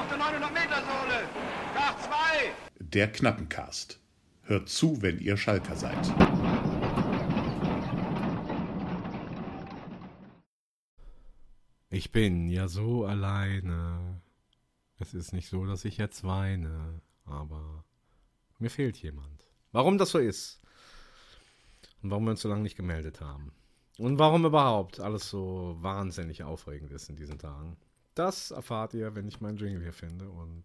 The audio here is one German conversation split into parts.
auf der 900-Meter-Sohle. Nach zwei. Der Knappencast. Hört zu, wenn ihr Schalker seid. Ich bin ja so alleine. Es ist nicht so, dass ich jetzt weine, aber mir fehlt jemand. Warum das so ist und warum wir uns so lange nicht gemeldet haben und warum überhaupt alles so wahnsinnig aufregend ist in diesen Tagen, das erfahrt ihr, wenn ich meinen Jingle hier finde und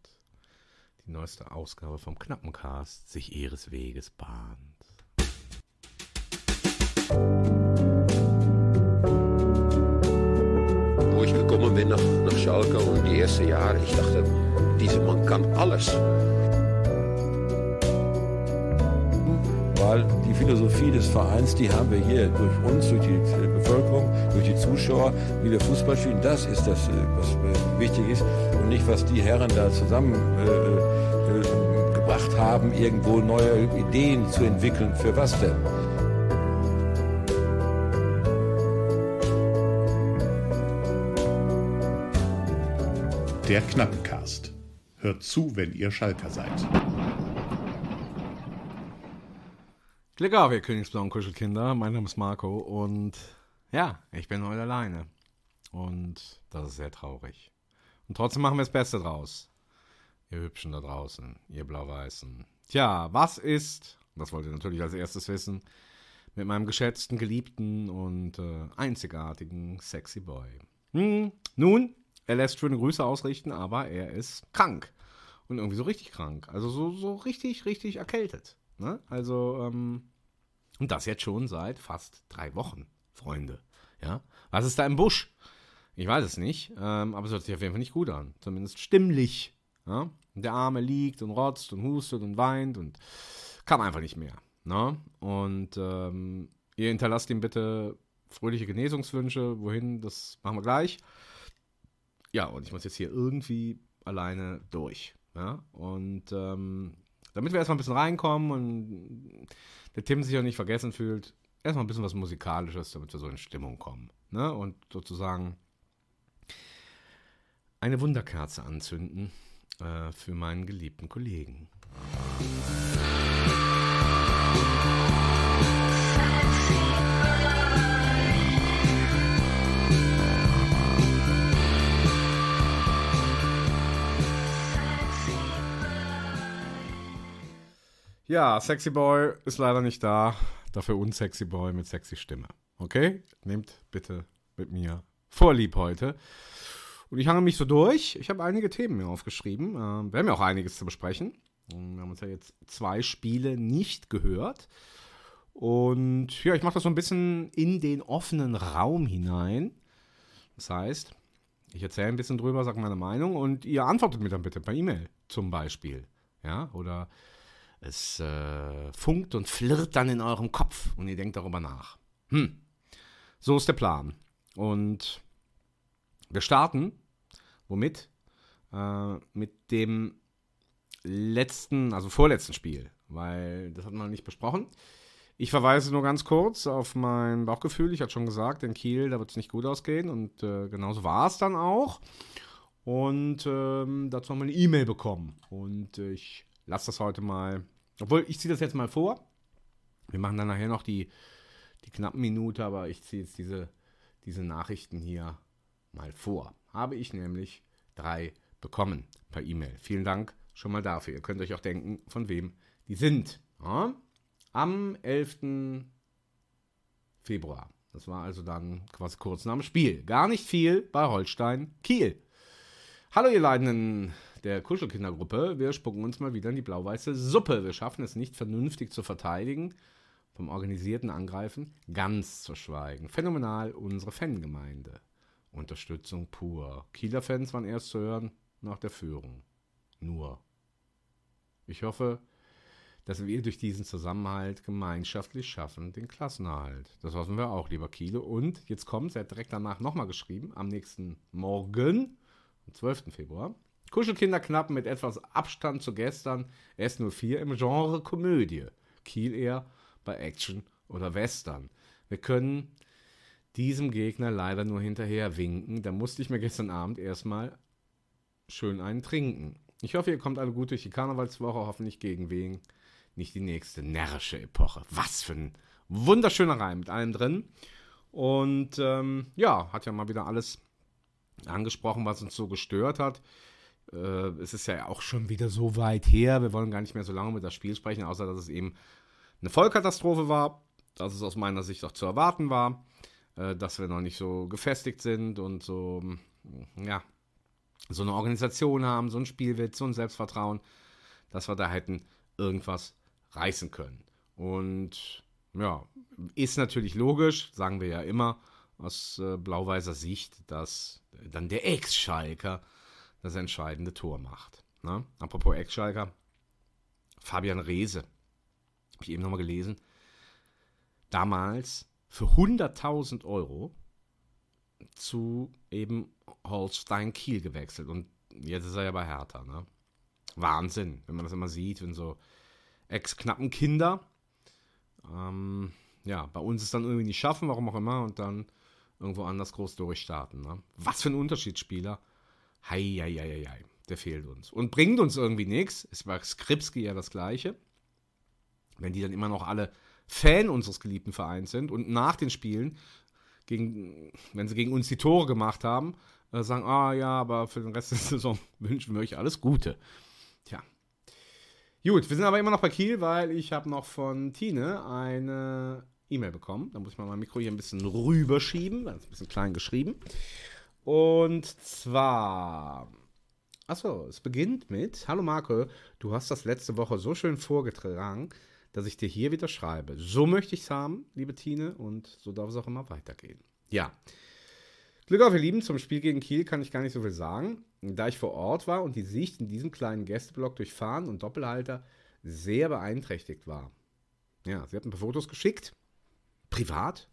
die neueste Ausgabe vom Knappencast sich ihres Weges bahnt. Wo ich gekommen bin nach, nach Schalke und die ersten Jahre, ich dachte, dieser Mann kann alles. Weil die Philosophie des Vereins, die haben wir hier durch uns, durch die Bevölkerung, durch die Zuschauer, wie wir Fußball spielen. Das ist das, äh, was äh, wichtig ist und nicht, was die Herren da zusammengebracht äh, haben, irgendwo neue Ideen zu entwickeln. Für was denn? Der Knappencast. Hört zu, wenn ihr Schalker seid. Glück auf, ihr Königsblauen Kuschelkinder. Mein Name ist Marco und ja, ich bin heute alleine. Und das ist sehr traurig. Und trotzdem machen wir das Beste draus. Ihr Hübschen da draußen, ihr Blau-Weißen. Tja, was ist, das wollt ihr natürlich als erstes wissen, mit meinem geschätzten, geliebten und äh, einzigartigen Sexy Boy? Hm, nun, er lässt schöne Grüße ausrichten, aber er ist krank. Und irgendwie so richtig krank. Also so, so richtig, richtig erkältet. Ne? Also, ähm, und das jetzt schon seit fast drei Wochen, Freunde. Ja? Was ist da im Busch? Ich weiß es nicht, ähm, aber es hört sich auf jeden Fall nicht gut an. Zumindest stimmlich. Ja? Der Arme liegt und rotzt und hustet und weint und kann einfach nicht mehr. Ne? Und ähm, ihr hinterlasst ihm bitte fröhliche Genesungswünsche. Wohin, das machen wir gleich. Ja, und ich muss jetzt hier irgendwie alleine durch. Ja? Und ähm, damit wir erstmal ein bisschen reinkommen und der Tim sich auch nicht vergessen fühlt, erstmal ein bisschen was Musikalisches, damit wir so in Stimmung kommen. Ne? Und sozusagen eine Wunderkerze anzünden äh, für meinen geliebten Kollegen. Ja, Sexy Boy ist leider nicht da. Dafür unsexy Boy mit sexy Stimme. Okay? Nehmt bitte mit mir Vorlieb heute. Und ich hange mich so durch. Ich habe einige Themen mir aufgeschrieben. Ähm, wir haben ja auch einiges zu besprechen. Wir haben uns ja jetzt zwei Spiele nicht gehört. Und ja, ich mache das so ein bisschen in den offenen Raum hinein. Das heißt, ich erzähle ein bisschen drüber, sage meine Meinung und ihr antwortet mir dann bitte per E-Mail zum Beispiel. Ja, oder es äh, funkt und flirrt dann in eurem Kopf und ihr denkt darüber nach. Hm, so ist der Plan. Und wir starten, womit? Äh, mit dem letzten, also vorletzten Spiel, weil das hat man nicht besprochen. Ich verweise nur ganz kurz auf mein Bauchgefühl. Ich hatte schon gesagt, in Kiel, da wird es nicht gut ausgehen und äh, genauso war es dann auch. Und ähm, dazu haben wir eine E-Mail bekommen. Und ich lasse das heute mal obwohl, ich ziehe das jetzt mal vor. Wir machen dann nachher noch die, die knappen Minute, aber ich ziehe jetzt diese, diese Nachrichten hier mal vor. Habe ich nämlich drei bekommen per E-Mail. Vielen Dank schon mal dafür. Ihr könnt euch auch denken, von wem die sind. Ja? Am 11. Februar. Das war also dann quasi kurz nach dem Spiel. Gar nicht viel bei Holstein Kiel. Hallo ihr Leidenden der Kuschelkindergruppe. Wir spucken uns mal wieder in die blau-weiße Suppe. Wir schaffen es nicht vernünftig zu verteidigen, vom organisierten Angreifen ganz zu schweigen. Phänomenal unsere Fangemeinde. Unterstützung pur. Kieler Fans waren erst zu hören nach der Führung. Nur. Ich hoffe, dass wir durch diesen Zusammenhalt gemeinschaftlich schaffen, den Klassenerhalt. Das hoffen wir auch, lieber Kiele. Und jetzt kommt, er hat direkt danach nochmal geschrieben, am nächsten Morgen, am 12. Februar, Kuschelkinderknappen mit etwas Abstand zu gestern, S04 im Genre Komödie. Kiel eher bei Action oder Western. Wir können diesem Gegner leider nur hinterher winken. Da musste ich mir gestern Abend erstmal schön einen trinken. Ich hoffe, ihr kommt alle gut durch die Karnevalswoche, hoffentlich gegen wen nicht die nächste närrische Epoche. Was für ein wunderschöner Reim mit allem drin. Und ähm, ja, hat ja mal wieder alles angesprochen, was uns so gestört hat. Äh, es ist ja auch schon wieder so weit her. Wir wollen gar nicht mehr so lange mit das Spiel sprechen, außer dass es eben eine Vollkatastrophe war, dass es aus meiner Sicht auch zu erwarten war, äh, dass wir noch nicht so gefestigt sind und so, ja, so eine Organisation haben, so ein Spielwitz, so ein Selbstvertrauen, dass wir da hätten irgendwas reißen können. Und ja, ist natürlich logisch, sagen wir ja immer aus äh, blau-weißer Sicht, dass dann der Ex-Schalker das entscheidende Tor macht. Ne? Apropos Ex-Schalker, Fabian Reese, habe ich eben nochmal gelesen, damals für 100.000 Euro zu eben Holstein Kiel gewechselt und jetzt ist er ja bei Hertha. Ne? Wahnsinn, wenn man das immer sieht, wenn so ex-knappen Kinder ähm, ja, bei uns es dann irgendwie nicht schaffen, warum auch immer, und dann irgendwo anders groß durchstarten. Ne? Was für ein Unterschiedsspieler. Hei, hei, hei, hei, der fehlt uns. Und bringt uns irgendwie nichts. Ist bei Skripski ja das Gleiche. Wenn die dann immer noch alle Fan unseres geliebten Vereins sind und nach den Spielen, gegen, wenn sie gegen uns die Tore gemacht haben, äh, sagen, ah ja, aber für den Rest der Saison wünschen wir euch alles Gute. Tja, Gut, wir sind aber immer noch bei Kiel, weil ich habe noch von Tine eine E-Mail bekommen. Da muss ich mal mein Mikro hier ein bisschen rüberschieben. Das ist ein bisschen klein geschrieben. Und zwar. Achso, es beginnt mit: Hallo Marco, du hast das letzte Woche so schön vorgetragen, dass ich dir hier wieder schreibe. So möchte ich es haben, liebe Tine, und so darf es auch immer weitergehen. Ja. Glück auf, ihr Lieben. Zum Spiel gegen Kiel kann ich gar nicht so viel sagen da ich vor Ort war und die Sicht in diesem kleinen Gästeblock durch Fahren und Doppelhalter sehr beeinträchtigt war. Ja, sie hat ein paar Fotos geschickt, privat,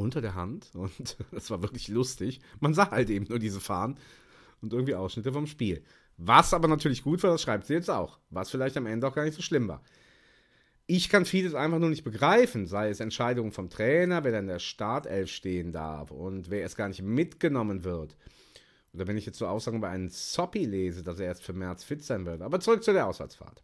unter der Hand und das war wirklich lustig. Man sah halt eben nur diese Fahnen und irgendwie Ausschnitte vom Spiel. Was aber natürlich gut war, das schreibt sie jetzt auch, was vielleicht am Ende auch gar nicht so schlimm war. Ich kann vieles einfach nur nicht begreifen, sei es Entscheidungen vom Trainer, wer dann der Startelf stehen darf und wer es gar nicht mitgenommen wird. Oder wenn ich jetzt so Aussagen bei einem Soppy lese, dass er erst für März fit sein wird. Aber zurück zu der Auswärtsfahrt.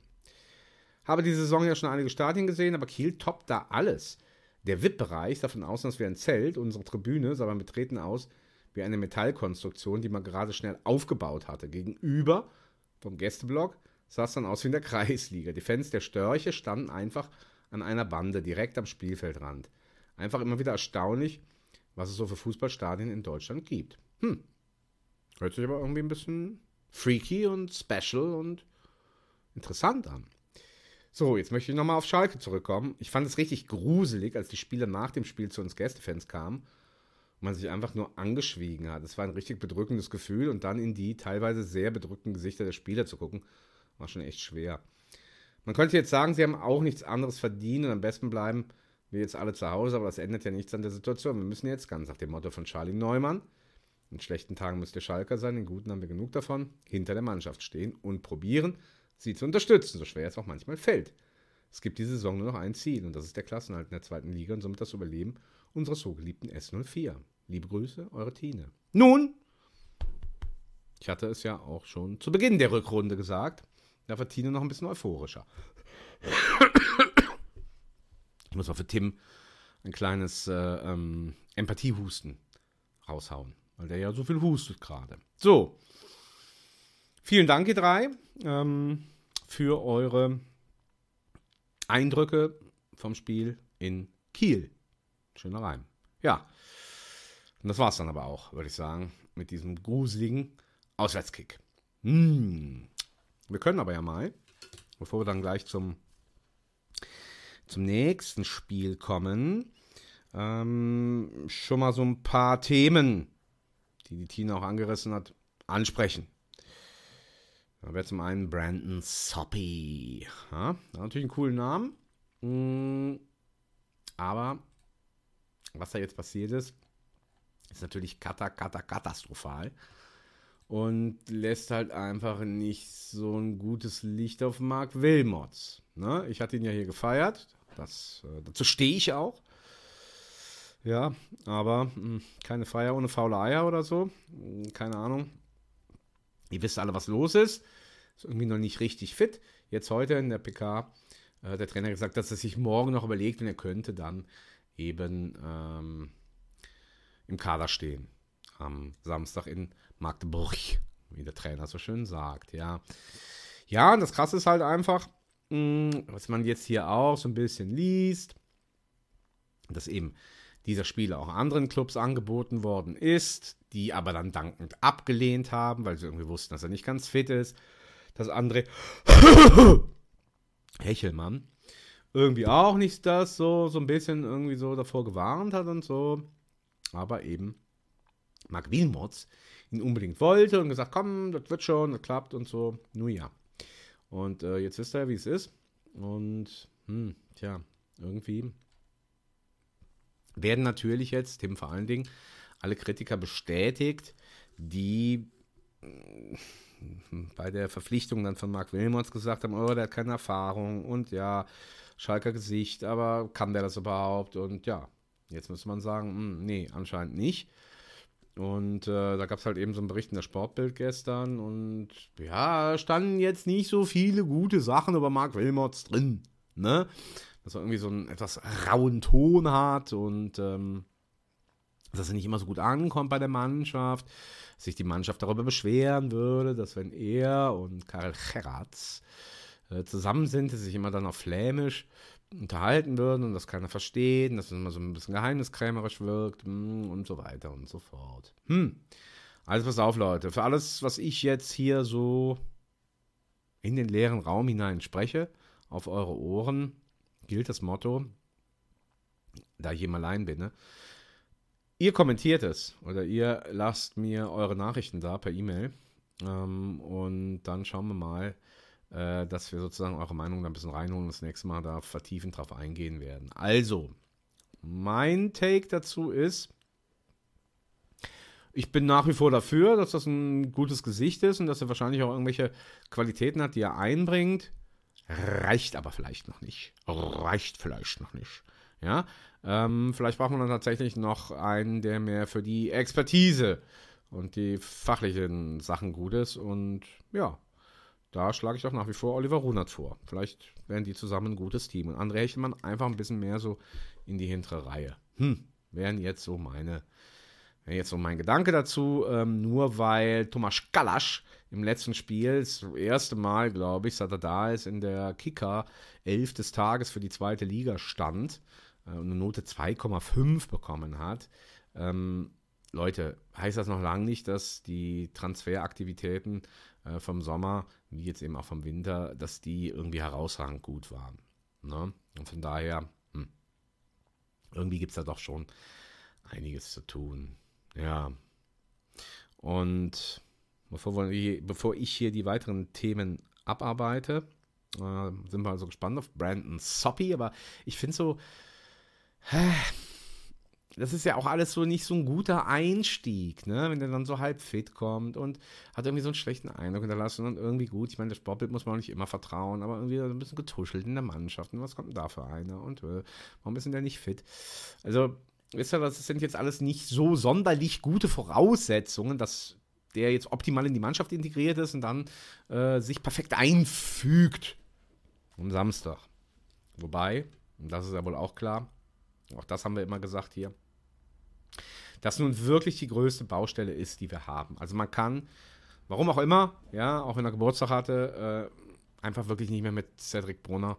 Habe die Saison ja schon einige Stadien gesehen, aber Kiel toppt da alles. Der VIP-Bereich davon aus, dass wir ein Zelt, unsere Tribüne sah beim Betreten aus wie eine Metallkonstruktion, die man gerade schnell aufgebaut hatte. Gegenüber vom Gästeblock sah es dann aus wie in der Kreisliga. Die Fans der Störche standen einfach an einer Bande direkt am Spielfeldrand. Einfach immer wieder erstaunlich, was es so für Fußballstadien in Deutschland gibt. Hm, Hört sich aber irgendwie ein bisschen freaky und special und interessant an. So, jetzt möchte ich nochmal auf Schalke zurückkommen. Ich fand es richtig gruselig, als die Spieler nach dem Spiel zu uns Gästefans kamen und man sich einfach nur angeschwiegen hat. Es war ein richtig bedrückendes Gefühl und dann in die teilweise sehr bedrückten Gesichter der Spieler zu gucken, war schon echt schwer. Man könnte jetzt sagen, sie haben auch nichts anderes verdient und am besten bleiben wir jetzt alle zu Hause, aber das ändert ja nichts an der Situation. Wir müssen jetzt ganz nach dem Motto von Charlie Neumann in schlechten Tagen müsst ihr Schalker sein, in guten haben wir genug davon, hinter der Mannschaft stehen und probieren, sie zu unterstützen, so schwer es auch manchmal fällt. Es gibt diese Saison nur noch ein Ziel und das ist der Klassenhalt in der zweiten Liga und somit das Überleben unserer so geliebten S04. Liebe Grüße, eure Tine. Nun, ich hatte es ja auch schon zu Beginn der Rückrunde gesagt, da war Tine noch ein bisschen euphorischer. Ich muss mal für Tim ein kleines äh, ähm, Empathiehusten raushauen weil der ja so viel hustet gerade. So, vielen Dank, ihr drei, ähm, für eure Eindrücke vom Spiel in Kiel. Schöner Reim. Ja, und das war's dann aber auch, würde ich sagen, mit diesem gruseligen Auswärtskick. Hm. Wir können aber ja mal, bevor wir dann gleich zum, zum nächsten Spiel kommen, ähm, schon mal so ein paar Themen die die Tina auch angerissen hat, ansprechen. Da wäre zum einen Brandon Soppy. Ja, natürlich einen coolen Namen. Mm, aber was da jetzt passiert ist, ist natürlich kata, kata, katastrophal. Und lässt halt einfach nicht so ein gutes Licht auf Mark Wilmots. Ne? Ich hatte ihn ja hier gefeiert. Das, äh, dazu stehe ich auch. Ja, aber mh, hm, keine Feier ohne faule Eier oder so. Hm, keine Ahnung. Ihr wisst alle, was los ist. Ist irgendwie noch nicht richtig fit. Jetzt heute in der PK äh, der Trainer gesagt, dass er sich morgen noch überlegt und er könnte dann eben ähm, im Kader stehen. Am Samstag in Magdeburg, wie der Trainer so schön sagt, ja. Ja, und das Krasse ist halt einfach, mh, was man jetzt hier auch so ein bisschen liest, dass eben dieser Spieler auch anderen Clubs angeboten worden ist, die aber dann dankend abgelehnt haben, weil sie irgendwie wussten, dass er nicht ganz fit ist. Dass André Hechelmann irgendwie auch nicht das so, so ein bisschen irgendwie so davor gewarnt hat und so. Aber eben Mark Wilmots ihn unbedingt wollte und gesagt, komm, das wird schon, das klappt und so. Nun ja. Und äh, jetzt wisst ihr, wie es ist. Und, hm, tja, irgendwie werden natürlich jetzt, Tim vor allen Dingen, alle Kritiker bestätigt, die hm, bei der Verpflichtung dann von Mark Wilmots gesagt haben, oh, der hat keine Erfahrung und ja, Schalker Gesicht, aber kann der das überhaupt? Und ja, jetzt müsste man sagen, hm, nee, anscheinend nicht. Und äh, da gab es halt eben so einen Bericht in der Sportbild gestern und ja, standen jetzt nicht so viele gute Sachen über Mark Wilmots drin. Ne? Dass er irgendwie so einen etwas rauen Ton hat und ähm, dass er nicht immer so gut ankommt bei der Mannschaft, dass sich die Mannschaft darüber beschweren würde, dass wenn er und Karel Geratz äh, zusammen sind, dass sie sich immer dann auf Flämisch unterhalten würden und das keiner versteht und dass es immer so ein bisschen geheimniskrämerisch wirkt hm, und so weiter und so fort. Hm. Also pass auf, Leute. Für alles, was ich jetzt hier so in den leeren Raum hinein spreche, auf eure Ohren, gilt das Motto, da ich eben allein bin, ne? Ihr kommentiert es oder ihr lasst mir eure Nachrichten da per E-Mail. Ähm, und dann schauen wir mal, äh, dass wir sozusagen eure Meinung da ein bisschen reinholen und das nächste Mal da vertiefend drauf eingehen werden. Also, mein Take dazu ist, ich bin nach wie vor dafür, dass das ein gutes Gesicht ist und dass er wahrscheinlich auch irgendwelche Qualitäten hat, die er einbringt. Reicht aber vielleicht noch nicht. Reicht vielleicht noch nicht. Ja, ähm, vielleicht braucht man dann tatsächlich noch einen, der mehr für die Expertise und die fachlichen Sachen gut ist. Und ja, da schlage ich auch nach wie vor Oliver Runert vor. Vielleicht wären die zusammen ein gutes Team. Und André Hechelmann einfach ein bisschen mehr so in die hintere Reihe. Hm, wären jetzt so meine, jetzt so mein Gedanke dazu. Ähm, nur weil Thomas Kalasch im letzten Spiel, das erste Mal, glaube ich, seit er da ist, in der Kicker 11 des Tages für die zweite Liga stand äh, und eine Note 2,5 bekommen hat. Ähm, Leute, heißt das noch lange nicht, dass die Transferaktivitäten äh, vom Sommer, wie jetzt eben auch vom Winter, dass die irgendwie herausragend gut waren. Ne? Und von daher, hm, irgendwie gibt es da doch schon einiges zu tun. Ja. Und bevor, wir, bevor ich hier die weiteren Themen abarbeite, äh, sind wir also gespannt auf Brandon Soppy, aber ich finde so, das ist ja auch alles so nicht so ein guter Einstieg, ne? Wenn der dann so halb fit kommt und hat irgendwie so einen schlechten Eindruck hinterlassen und irgendwie gut. Ich meine, das Sportbild muss man auch nicht immer vertrauen, aber irgendwie ein bisschen getuschelt in der Mannschaft. Und was kommt denn da für einer? Und äh, warum ist denn der nicht fit? Also, wisst ihr, das sind jetzt alles nicht so sonderlich gute Voraussetzungen, dass der jetzt optimal in die Mannschaft integriert ist und dann äh, sich perfekt einfügt am Samstag. Wobei, und das ist ja wohl auch klar, auch das haben wir immer gesagt hier, das nun wirklich die größte Baustelle ist, die wir haben. Also man kann, warum auch immer, ja, auch wenn er Geburtstag hatte, äh, einfach wirklich nicht mehr mit Cedric Brunner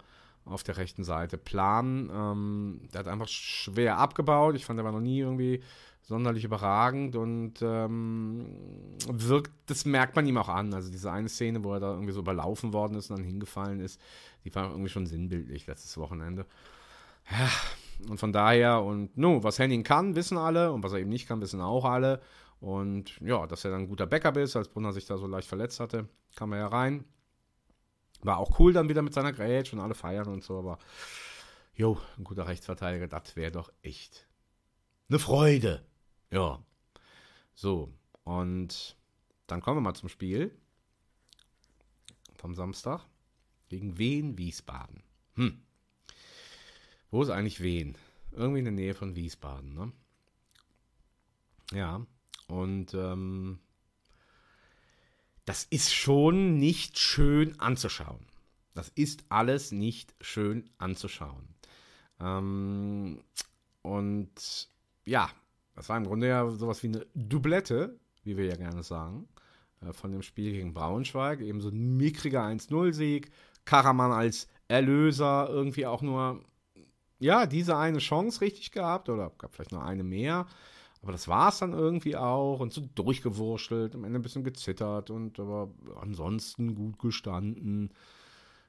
auf der rechten Seite planen. Ähm, der hat einfach schwer abgebaut. Ich fand, er war noch nie irgendwie sonderlich überragend und ähm, wirkt, das merkt man ihm auch an. Also diese eine Szene, wo er da irgendwie so überlaufen worden ist und dann hingefallen ist, die war irgendwie schon sinnbildlich letztes Wochenende. Ja, und von daher, und no, was Henning kann, wissen alle und was er eben nicht kann, wissen auch alle. Und ja, dass er dann ein guter Backup ist, als Brunner sich da so leicht verletzt hatte, kam er ja rein. War auch cool dann wieder mit seiner Grätsch und alle feiern und so, aber jo, ein guter Rechtsverteidiger, das wäre doch echt eine Freude. Ja. So, und dann kommen wir mal zum Spiel vom Samstag gegen Wien Wiesbaden. Hm. Wo ist eigentlich Wien? Irgendwie in der Nähe von Wiesbaden, ne? Ja, und ähm, das ist schon nicht schön anzuschauen. Das ist alles nicht schön anzuschauen. Ähm, und ja, das war im Grunde ja sowas wie eine Doublette, wie wir ja gerne sagen, äh, von dem Spiel gegen Braunschweig. Eben so ein mickriger 1-0-Sieg. Karaman als Erlöser irgendwie auch nur, ja, diese eine Chance richtig gehabt oder gab vielleicht noch eine mehr. Aber das war es dann irgendwie auch und so durchgewurschtelt, am Ende ein bisschen gezittert und aber ansonsten gut gestanden.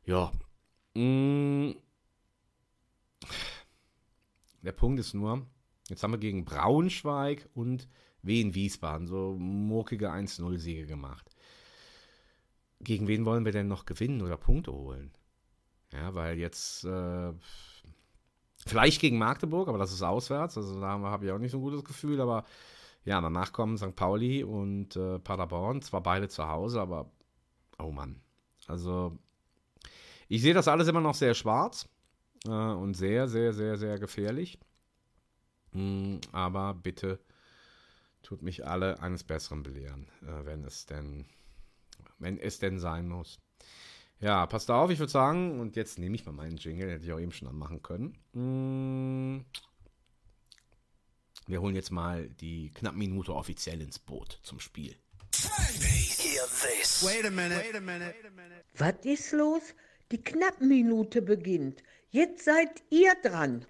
Ja. Mm. Der Punkt ist nur, jetzt haben wir gegen Braunschweig und Wien Wiesbaden so murkige 1-0-Siege gemacht. Gegen wen wollen wir denn noch gewinnen oder Punkte holen? Ja, weil jetzt äh, vielleicht gegen Magdeburg, aber das ist auswärts, also da habe ich auch nicht so ein gutes Gefühl, aber ja, danach kommen St. Pauli und äh, Paderborn, zwar beide zu Hause, aber oh Mann. Also ich sehe das alles immer noch sehr schwarz äh, und sehr, sehr, sehr, sehr gefährlich. Mm, aber bitte tut mich alle eines Besseren belehren, äh, wenn es denn, wenn es denn sein muss. Ja, passt auf, ich würde sagen, und jetzt nehme ich mal meinen Jingle, hätte ich auch eben schon anmachen können. Mm. Wir holen jetzt mal die knapp Minute offiziell ins Boot zum Spiel. Wait a minute. Wait a minute. Was ist los? Die Knappminute beginnt. Jetzt seid ihr dran.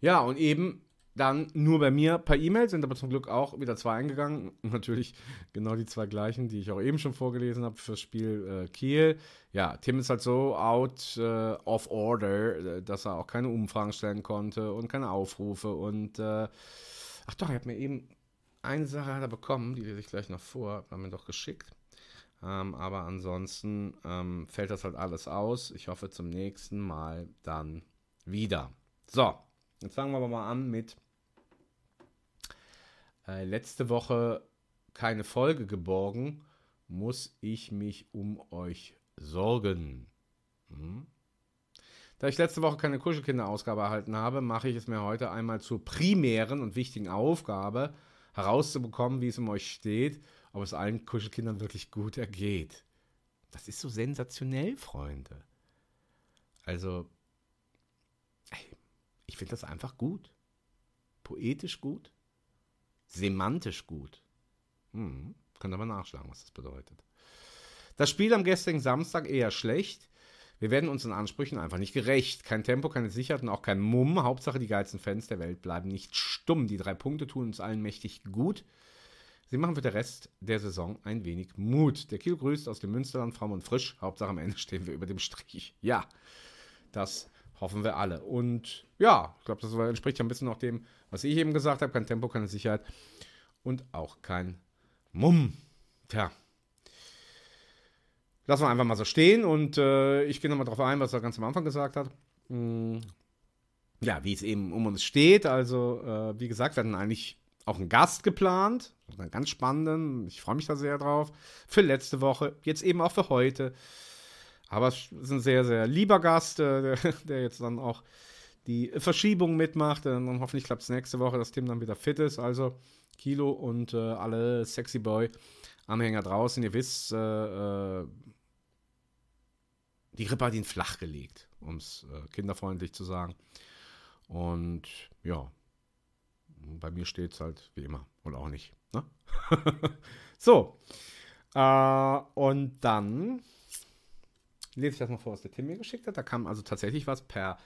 Ja, und eben dann nur bei mir per E-Mail, sind aber zum Glück auch wieder zwei eingegangen. Natürlich genau die zwei gleichen, die ich auch eben schon vorgelesen habe fürs Spiel äh, Kiel. Ja, Tim ist halt so out äh, of order, äh, dass er auch keine Umfragen stellen konnte und keine Aufrufe. Und äh, ach doch, er hat mir eben eine Sache hat er bekommen, die lese ich gleich noch vor, hat mir doch geschickt. Ähm, aber ansonsten ähm, fällt das halt alles aus. Ich hoffe zum nächsten Mal dann wieder. So, jetzt fangen wir aber mal an mit äh, letzte Woche keine Folge geborgen, muss ich mich um euch sorgen. Hm? Da ich letzte Woche keine Kuschelkinder-Ausgabe erhalten habe, mache ich es mir heute einmal zur primären und wichtigen Aufgabe, herauszubekommen, wie es um euch steht, ob es allen Kuschelkindern wirklich gut ergeht. Das ist so sensationell, Freunde. Also, ich finde das einfach gut. Poetisch gut semantisch gut. Hm, könnt aber nachschlagen, was das bedeutet. Das Spiel am gestrigen Samstag eher schlecht. Wir werden unseren Ansprüchen einfach nicht gerecht. Kein Tempo, keine Sicherheit und auch kein Mumm. Hauptsache, die geilsten Fans der Welt bleiben nicht stumm. Die drei Punkte tun uns allen mächtig gut. Sie machen für den Rest der Saison ein wenig Mut. Der Kiel grüßt aus dem Münsterland, fromm und frisch. Hauptsache am Ende stehen wir über dem Strich. Ja, das hoffen wir alle. Und ja, ich glaube, das entspricht ja ein bisschen auch dem, was ich eben gesagt habe. Kein Tempo, keine Sicherheit und auch kein Mumm. Tja. Lassen wir einfach mal so stehen und äh, ich gehe nochmal darauf ein, was er ganz am Anfang gesagt hat. Hm. Ja, wie es eben um uns steht. Also, äh, wie gesagt, wir hatten eigentlich auch einen Gast geplant. Einen ganz spannenden. Ich freue mich da sehr drauf. Für letzte Woche, jetzt eben auch für heute. Aber es ist ein sehr, sehr lieber Gast, äh, der, der, jetzt dann auch die Verschiebung mitmacht. Und hoffentlich klappt es nächste Woche, dass Tim dann wieder fit ist. Also, Kilo und äh, alle Sexy Boy Anhänger draußen. Ihr wisst, äh, äh, die Grippe hat ihn flach gelegt, um es äh, kinderfreundlich zu sagen. Und ja, bei mir steht es halt wie immer und auch nicht. Ne? so. Äh, und dann lese ich das mal vor, was der Tim mir geschickt hat. Da kam also tatsächlich was per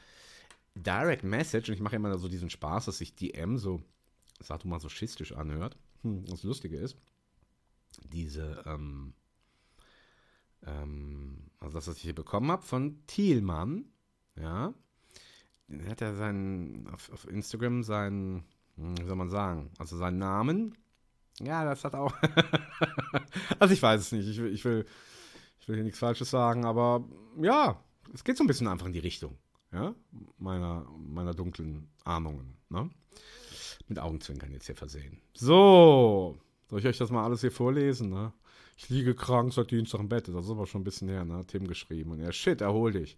Direct Message. Und ich mache immer so diesen Spaß, dass sich DM so sadomasochistisch anhört. Hm, das Lustige ist, diese, ähm, ähm, also das, was ich hier bekommen habe von Thielmann, ja, der hat ja seinen, auf, auf Instagram seinen, hm, wie soll man sagen, also seinen Namen, ja, das hat auch, also ich weiß es nicht, ich will, ich will, ich will hier nichts Falsches sagen, aber ja, es geht so ein bisschen einfach in die Richtung, ja, meiner, meiner dunklen Ahnungen, ne? mit Augenzwinkern jetzt hier versehen. So, soll ich euch das mal alles hier vorlesen? Ne? Ich liege krank seit Dienstag im Bett. Das ist aber schon ein bisschen her, ne? Tim geschrieben. Und er, shit, erhol dich.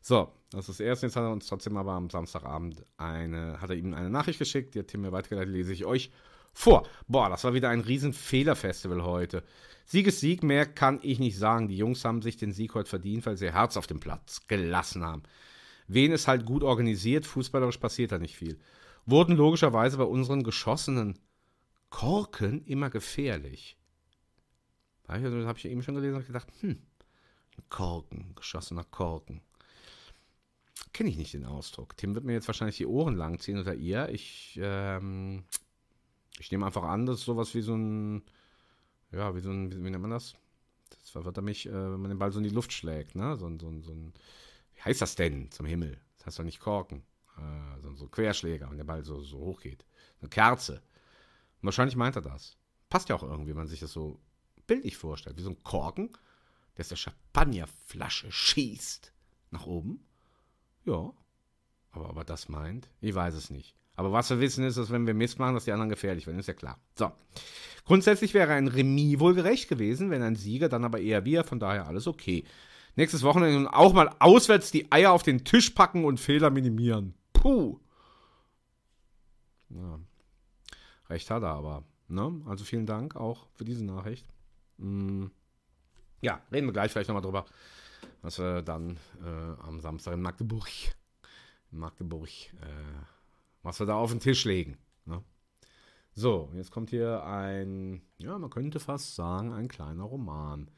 So, das ist das erste. Jetzt hat er uns trotzdem aber am Samstagabend eine, hat er ihm eine Nachricht geschickt, die hat Tim mir weitergeleitet, lese ich euch vor. Boah, das war wieder ein riesen Fehlerfestival heute. Sieg mehr kann ich nicht sagen. Die Jungs haben sich den Sieg heute verdient, weil sie ihr Herz auf dem Platz gelassen haben. Wen ist halt gut organisiert, fußballerisch passiert da nicht viel. Wurden logischerweise bei unseren geschossenen Korken immer gefährlich. Da habe ich eben schon gelesen und gedacht, hm, Korken, geschossener Korken. Kenne ich nicht den Ausdruck. Tim wird mir jetzt wahrscheinlich die Ohren langziehen oder ihr. Ich, ähm, ich nehme einfach an, das ist sowas wie so ein, ja, wie so ein, wie, wie nennt man das? Das verwirrt er mich, äh, wenn man den Ball so in die Luft schlägt, ne? So, so, so ein, wie heißt das denn zum Himmel? Das heißt doch nicht Korken. Äh, so, so ein Querschläger, wenn der Ball so, so hoch geht. Eine Kerze. Und wahrscheinlich meint er das. Passt ja auch irgendwie, wenn man sich das so bildlich vorstellt. Wie so ein Korken, der aus der Champagnerflasche schießt. Nach oben. Ja. Aber ob er das meint, ich weiß es nicht. Aber was wir wissen ist, dass wenn wir Mist machen, dass die anderen gefährlich werden, ist ja klar. So. Grundsätzlich wäre ein Remis wohl gerecht gewesen, wenn ein Sieger, dann aber eher wir, von daher alles okay. Nächstes Wochenende nun auch mal auswärts die Eier auf den Tisch packen und Fehler minimieren. Puh. Ja. Recht hat er aber. Ne? Also vielen Dank auch für diese Nachricht. Mm. Ja, reden wir gleich vielleicht nochmal drüber, was wir dann äh, am Samstag in Magdeburg, in Magdeburg, äh, was wir da auf den Tisch legen. Ne? So, jetzt kommt hier ein, ja, man könnte fast sagen, ein kleiner Roman.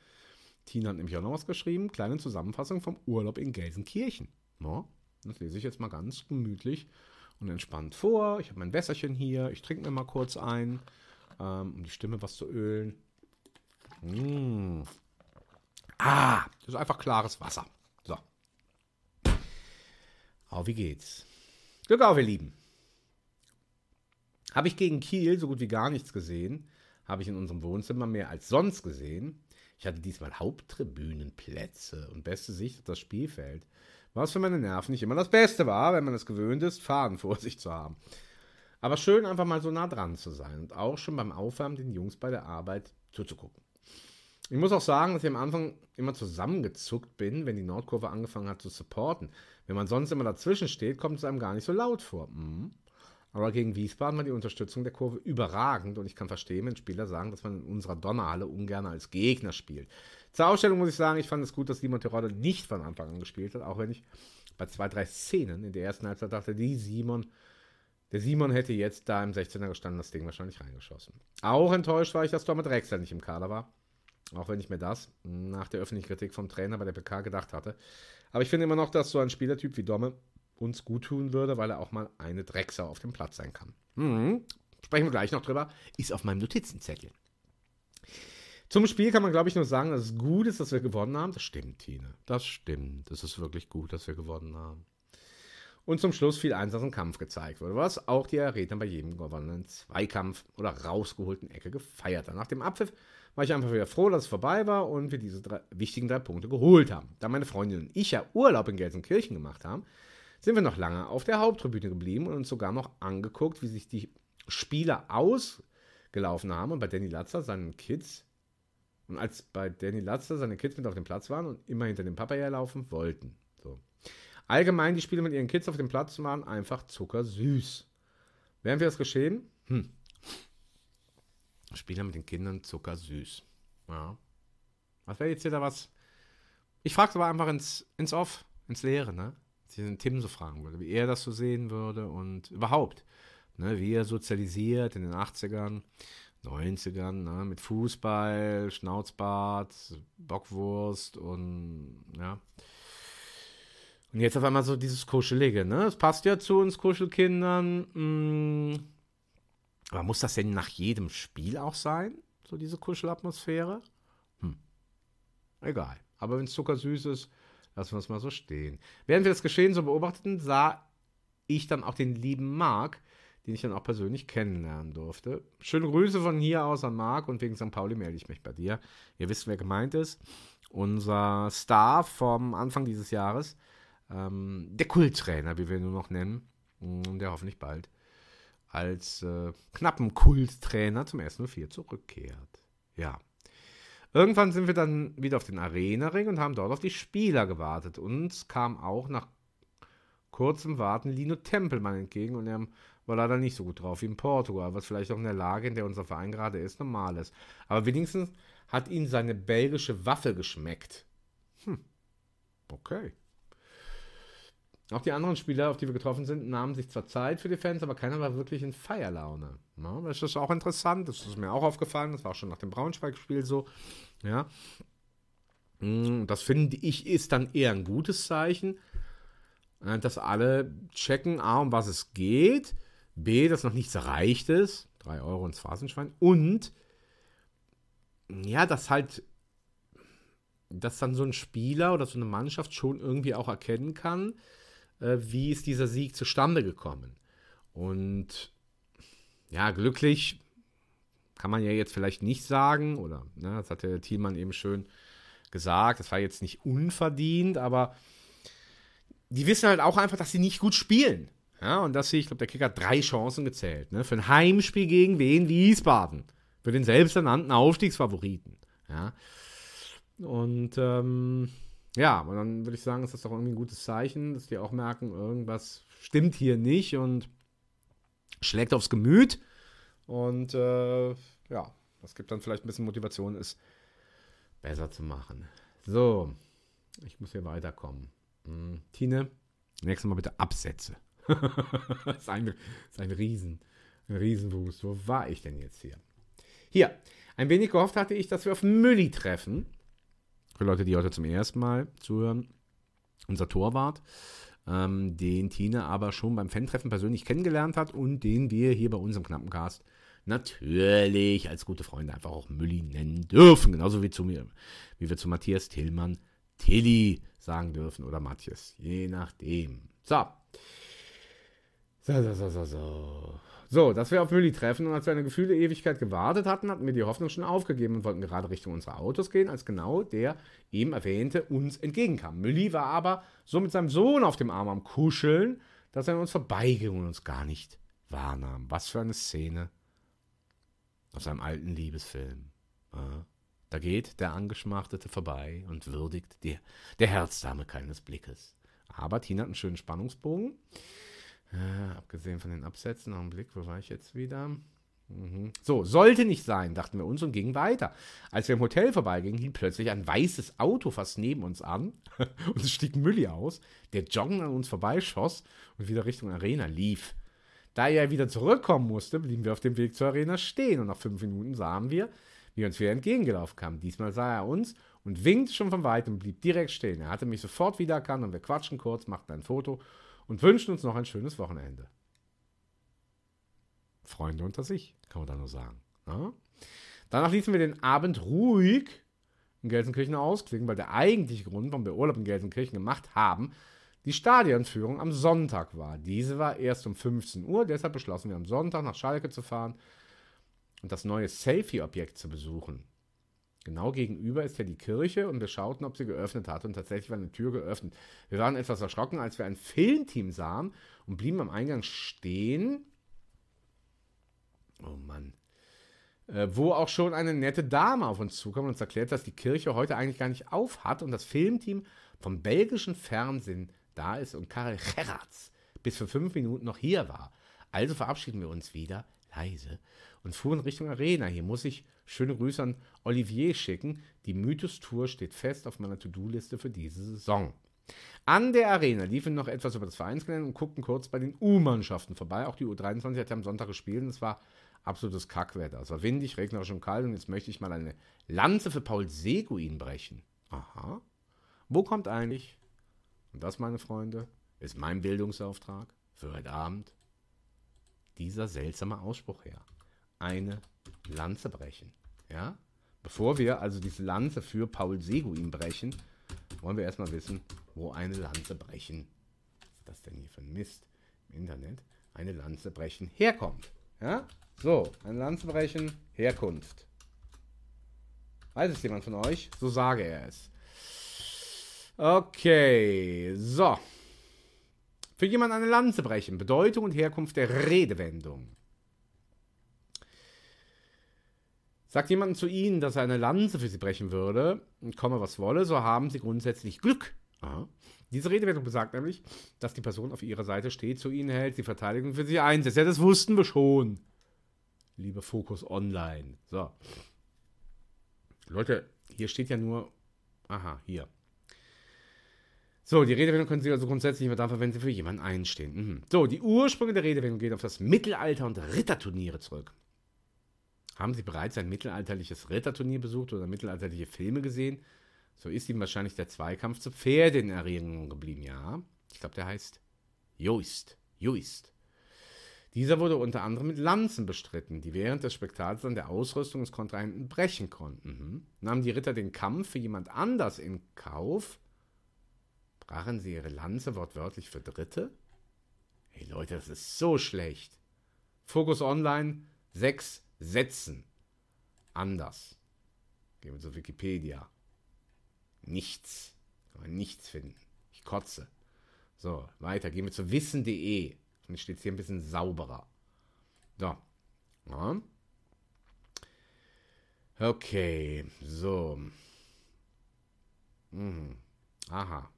Tina hat nämlich auch noch was geschrieben, kleine Zusammenfassung vom Urlaub in Gelsenkirchen. Ne? Das lese ich jetzt mal ganz gemütlich und entspannt vor. Ich habe mein Wässerchen hier, ich trinke mir mal kurz ein, ähm, um die Stimme was zu ölen. Mmh. Ah, das ist einfach klares Wasser. So. Aber wie geht's? Glück auf, ihr Lieben. Habe ich gegen Kiel so gut wie gar nichts gesehen, habe ich in unserem Wohnzimmer mehr als sonst gesehen. Ich hatte diesmal Haupttribünenplätze und beste Sicht auf das Spielfeld, was für meine Nerven nicht immer das Beste war, wenn man es gewöhnt ist, Faden vor sich zu haben. Aber schön, einfach mal so nah dran zu sein und auch schon beim Aufwärmen den Jungs bei der Arbeit zuzugucken. Ich muss auch sagen, dass ich am Anfang immer zusammengezuckt bin, wenn die Nordkurve angefangen hat zu supporten. Wenn man sonst immer dazwischen steht, kommt es einem gar nicht so laut vor. Mhm. Aber gegen Wiesbaden war die Unterstützung der Kurve überragend und ich kann verstehen, wenn Spieler sagen, dass man in unserer Donnerhalle ungern als Gegner spielt. Zur Ausstellung muss ich sagen, ich fand es gut, dass Simon Terodde nicht von Anfang an gespielt hat, auch wenn ich bei zwei, drei Szenen in der ersten Halbzeit dachte, die Simon, der Simon hätte jetzt da im 16er gestanden, das Ding wahrscheinlich reingeschossen. Auch enttäuscht war ich, dass Dormet Drexler nicht im Kader war. Auch wenn ich mir das nach der öffentlichen Kritik vom Trainer bei der PK gedacht hatte. Aber ich finde immer noch, dass so ein Spielertyp wie Domme uns gut tun würde, weil er auch mal eine Drecksau auf dem Platz sein kann. Mhm. Sprechen wir gleich noch drüber. Ist auf meinem Notizenzettel. Zum Spiel kann man, glaube ich, nur sagen, dass es gut ist, dass wir gewonnen haben. Das stimmt, Tine. Das stimmt. Es ist wirklich gut, dass wir gewonnen haben. Und zum Schluss viel Einsatz und Kampf gezeigt wurde, was auch die Redner bei jedem gewonnenen Zweikampf oder rausgeholten Ecke gefeiert haben. Nach dem Abpfiff war ich einfach wieder froh, dass es vorbei war und wir diese drei, wichtigen drei Punkte geholt haben. Da meine Freundin und ich ja Urlaub in Gelsenkirchen gemacht haben, sind wir noch lange auf der Haupttribüne geblieben und uns sogar noch angeguckt, wie sich die Spieler ausgelaufen haben und bei Danny Latzer seinen Kids und als bei Danny Latzer seine Kids mit auf dem Platz waren und immer hinter dem Papa herlaufen wollten. So. Allgemein die Spieler mit ihren Kids auf dem Platz waren einfach zuckersüß. Während wir das geschehen? Hm, Spieler mit den Kindern zuckersüß. Ja. Was wäre jetzt hier da was? Ich frage aber einfach ins, ins Off, ins Leere, ne? Den Tim so fragen würde, wie er das so sehen würde und überhaupt, ne, wie er sozialisiert in den 80ern, 90ern, ne, mit Fußball, Schnauzbart, Bockwurst und ja. Und jetzt auf einmal so dieses Kuschelige, ne? Das passt ja zu uns Kuschelkindern. Mh, hm. Aber muss das denn nach jedem Spiel auch sein? So diese Kuschelatmosphäre? Hm. Egal. Aber wenn es zuckersüß ist, lassen wir es mal so stehen. Während wir das Geschehen so beobachteten, sah ich dann auch den lieben Marc, den ich dann auch persönlich kennenlernen durfte. Schöne Grüße von hier aus an Marc und wegen St. Pauli melde ich mich bei dir. Ihr wisst, wer gemeint ist. Unser Star vom Anfang dieses Jahres, ähm, der Kulttrainer, wie wir ihn nur noch nennen, der hoffentlich bald als äh, knappen Kulttrainer zum ersten 04 zurückkehrt. Ja. Irgendwann sind wir dann wieder auf den Arena-Ring und haben dort auf die Spieler gewartet. Uns kam auch nach kurzem Warten Lino Tempelmann entgegen und er war leider nicht so gut drauf wie in Portugal, was vielleicht auch in der Lage, in der unser Verein gerade ist, normal ist. Aber wenigstens hat ihn seine belgische Waffe geschmeckt. Hm. Okay. Auch die anderen Spieler, auf die wir getroffen sind, nahmen sich zwar Zeit für die Fans, aber keiner war wirklich in Feierlaune. Ja, das ist auch interessant, das ist mir auch aufgefallen, das war auch schon nach dem Braunschweig-Spiel so. Ja. Hm, das finde ich ist dann eher ein gutes Zeichen, äh, dass alle checken, A, um was es geht, B, dass noch nichts erreicht ist, 3 Euro ins Phasenschwein, und ja, dass halt, dass dann so ein Spieler oder so eine Mannschaft schon irgendwie auch erkennen kann, äh, wie ist dieser Sieg zustande gekommen. Und ja, glücklich kann man ja jetzt vielleicht nicht sagen, oder ne, das hat der Thielmann eben schön gesagt, das war jetzt nicht unverdient, aber die wissen halt auch einfach, dass sie nicht gut spielen. Ja, und dass sie, ich glaube, der Kicker hat drei Chancen gezählt. Ne, für ein Heimspiel gegen wen? Wiesbaden. Für den selbsternannten Aufstiegsfavoriten. Ja. Und ähm, ja, und dann würde ich sagen, ist das doch irgendwie ein gutes Zeichen, dass die auch merken, irgendwas stimmt hier nicht und schlägt aufs Gemüt. Und äh, ja, das gibt dann vielleicht ein bisschen Motivation, es besser zu machen. So, ich muss hier weiterkommen. Hm, Tine, nächstes Mal bitte Absätze. das, ist ein, das ist ein Riesen, ein Riesenwust. Wo war ich denn jetzt hier? Hier, ein wenig gehofft hatte ich, dass wir auf Mülli treffen. Für Leute, die heute zum ersten Mal zuhören. Unser Torwart, ähm, den Tine aber schon beim Fan-Treffen persönlich kennengelernt hat und den wir hier bei uns im Knappencast natürlich als gute Freunde einfach auch Mülli nennen dürfen. Genauso wie zu mir, wie wir zu Matthias Tillmann Tilly sagen dürfen oder Matthias, je nachdem. So. So, so, so, so, so. So, dass wir auf Mülli treffen und als wir eine gefühlte Ewigkeit gewartet hatten, hatten wir die Hoffnung schon aufgegeben und wollten gerade Richtung unserer Autos gehen, als genau der eben erwähnte uns entgegenkam. Mülli war aber so mit seinem Sohn auf dem Arm am Kuscheln, dass er an uns vorbeiging und uns gar nicht wahrnahm. Was für eine Szene aus einem alten Liebesfilm. Da geht der Angeschmachtete vorbei und würdigt die, der Herzdame keines Blickes. Aber Tina hat einen schönen Spannungsbogen. Abgesehen von den Absätzen, noch einen Blick, wo war ich jetzt wieder? Mhm. So, sollte nicht sein, dachten wir uns und gingen weiter. Als wir im Hotel vorbeigingen, hielt plötzlich ein weißes Auto fast neben uns an und es stieg Mülli aus, der joggend an uns vorbeischoss und wieder Richtung Arena lief. Da er wieder zurückkommen musste, blieben wir auf dem Weg zur Arena stehen und nach fünf Minuten sahen wir, wie er uns wieder entgegengelaufen kam. Diesmal sah er uns und winkte schon von weitem und blieb direkt stehen. Er hatte mich sofort wiedererkannt und wir quatschen kurz, machten ein Foto und wünschen uns noch ein schönes Wochenende. Freunde unter sich, kann man da nur sagen. Ja? Danach ließen wir den Abend ruhig in Gelsenkirchen ausklingen, weil der eigentliche Grund, warum wir Urlaub in Gelsenkirchen gemacht haben, die Stadionführung am Sonntag war. Diese war erst um 15 Uhr, deshalb beschlossen wir am Sonntag nach Schalke zu fahren und das neue Selfie-Objekt zu besuchen. Genau gegenüber ist ja die Kirche und wir schauten, ob sie geöffnet hat. Und tatsächlich war eine Tür geöffnet. Wir waren etwas erschrocken, als wir ein Filmteam sahen und blieben am Eingang stehen. Oh Mann. Äh, wo auch schon eine nette Dame auf uns zukam und uns erklärt, dass die Kirche heute eigentlich gar nicht auf hat und das Filmteam vom belgischen Fernsehen da ist und Karel Gerrards bis für fünf Minuten noch hier war. Also verabschieden wir uns wieder leise und fuhren Richtung Arena. Hier muss ich schöne Grüße an Olivier schicken. Die Mythos-Tour steht fest auf meiner To-Do-Liste für diese Saison. An der Arena liefen noch etwas über das Vereinsgelände und guckten kurz bei den U-Mannschaften vorbei. Auch die U23 hat ja am Sonntag gespielt und es war absolutes Kackwetter. Es war windig, regnerisch und kalt und jetzt möchte ich mal eine Lanze für Paul Seguin brechen. Aha. Wo kommt eigentlich, und das, meine Freunde, ist mein Bildungsauftrag für heute Abend, dieser seltsame Ausspruch her. Eine Lanze brechen. Ja? Bevor wir also diese Lanze für Paul Seguin brechen, wollen wir erstmal wissen, wo eine Lanze brechen, was ist das denn hier für ein Mist im Internet, eine Lanze brechen herkommt. Ja? So, eine Lanze brechen, Herkunft. Weiß es jemand von euch? So sage er es. Okay, so. Für jemanden eine Lanze brechen. Bedeutung und Herkunft der Redewendung. Sagt jemand zu Ihnen, dass er eine Lanze für Sie brechen würde, und komme was wolle, so haben Sie grundsätzlich Glück Aha. Diese Redewendung besagt nämlich, dass die Person auf ihrer Seite steht, zu ihnen hält, die Verteidigung für sie einsetzt. Ja, das wussten wir schon. Liebe Fokus Online. So. Leute, hier steht ja nur. Aha, hier. So, die Redewendung können Sie also grundsätzlich immer dafür, wenn Sie für jemanden einstehen. Mhm. So, die Ursprünge der Redewendung gehen auf das Mittelalter und Ritterturniere zurück. Haben Sie bereits ein mittelalterliches Ritterturnier besucht oder mittelalterliche Filme gesehen? So ist ihm wahrscheinlich der Zweikampf zu Pferde in Erinnerung geblieben. Ja, ich glaube, der heißt Joist. Joist. Dieser wurde unter anderem mit Lanzen bestritten, die während des Spektakels an der Ausrüstung des Kontrahenten brechen konnten. Mhm. Nahmen die Ritter den Kampf für jemand anders in Kauf, brachen sie ihre Lanze wortwörtlich für Dritte? Hey Leute, das ist so schlecht. Fokus Online, sechs Sätzen. Anders. Gehen wir zu Wikipedia. Nichts. Kann man nichts finden. Ich kotze. So, weiter. Gehen wir zu wissen.de. Und steht hier ein bisschen sauberer. So. Ja. Okay, so. Mhm. Aha.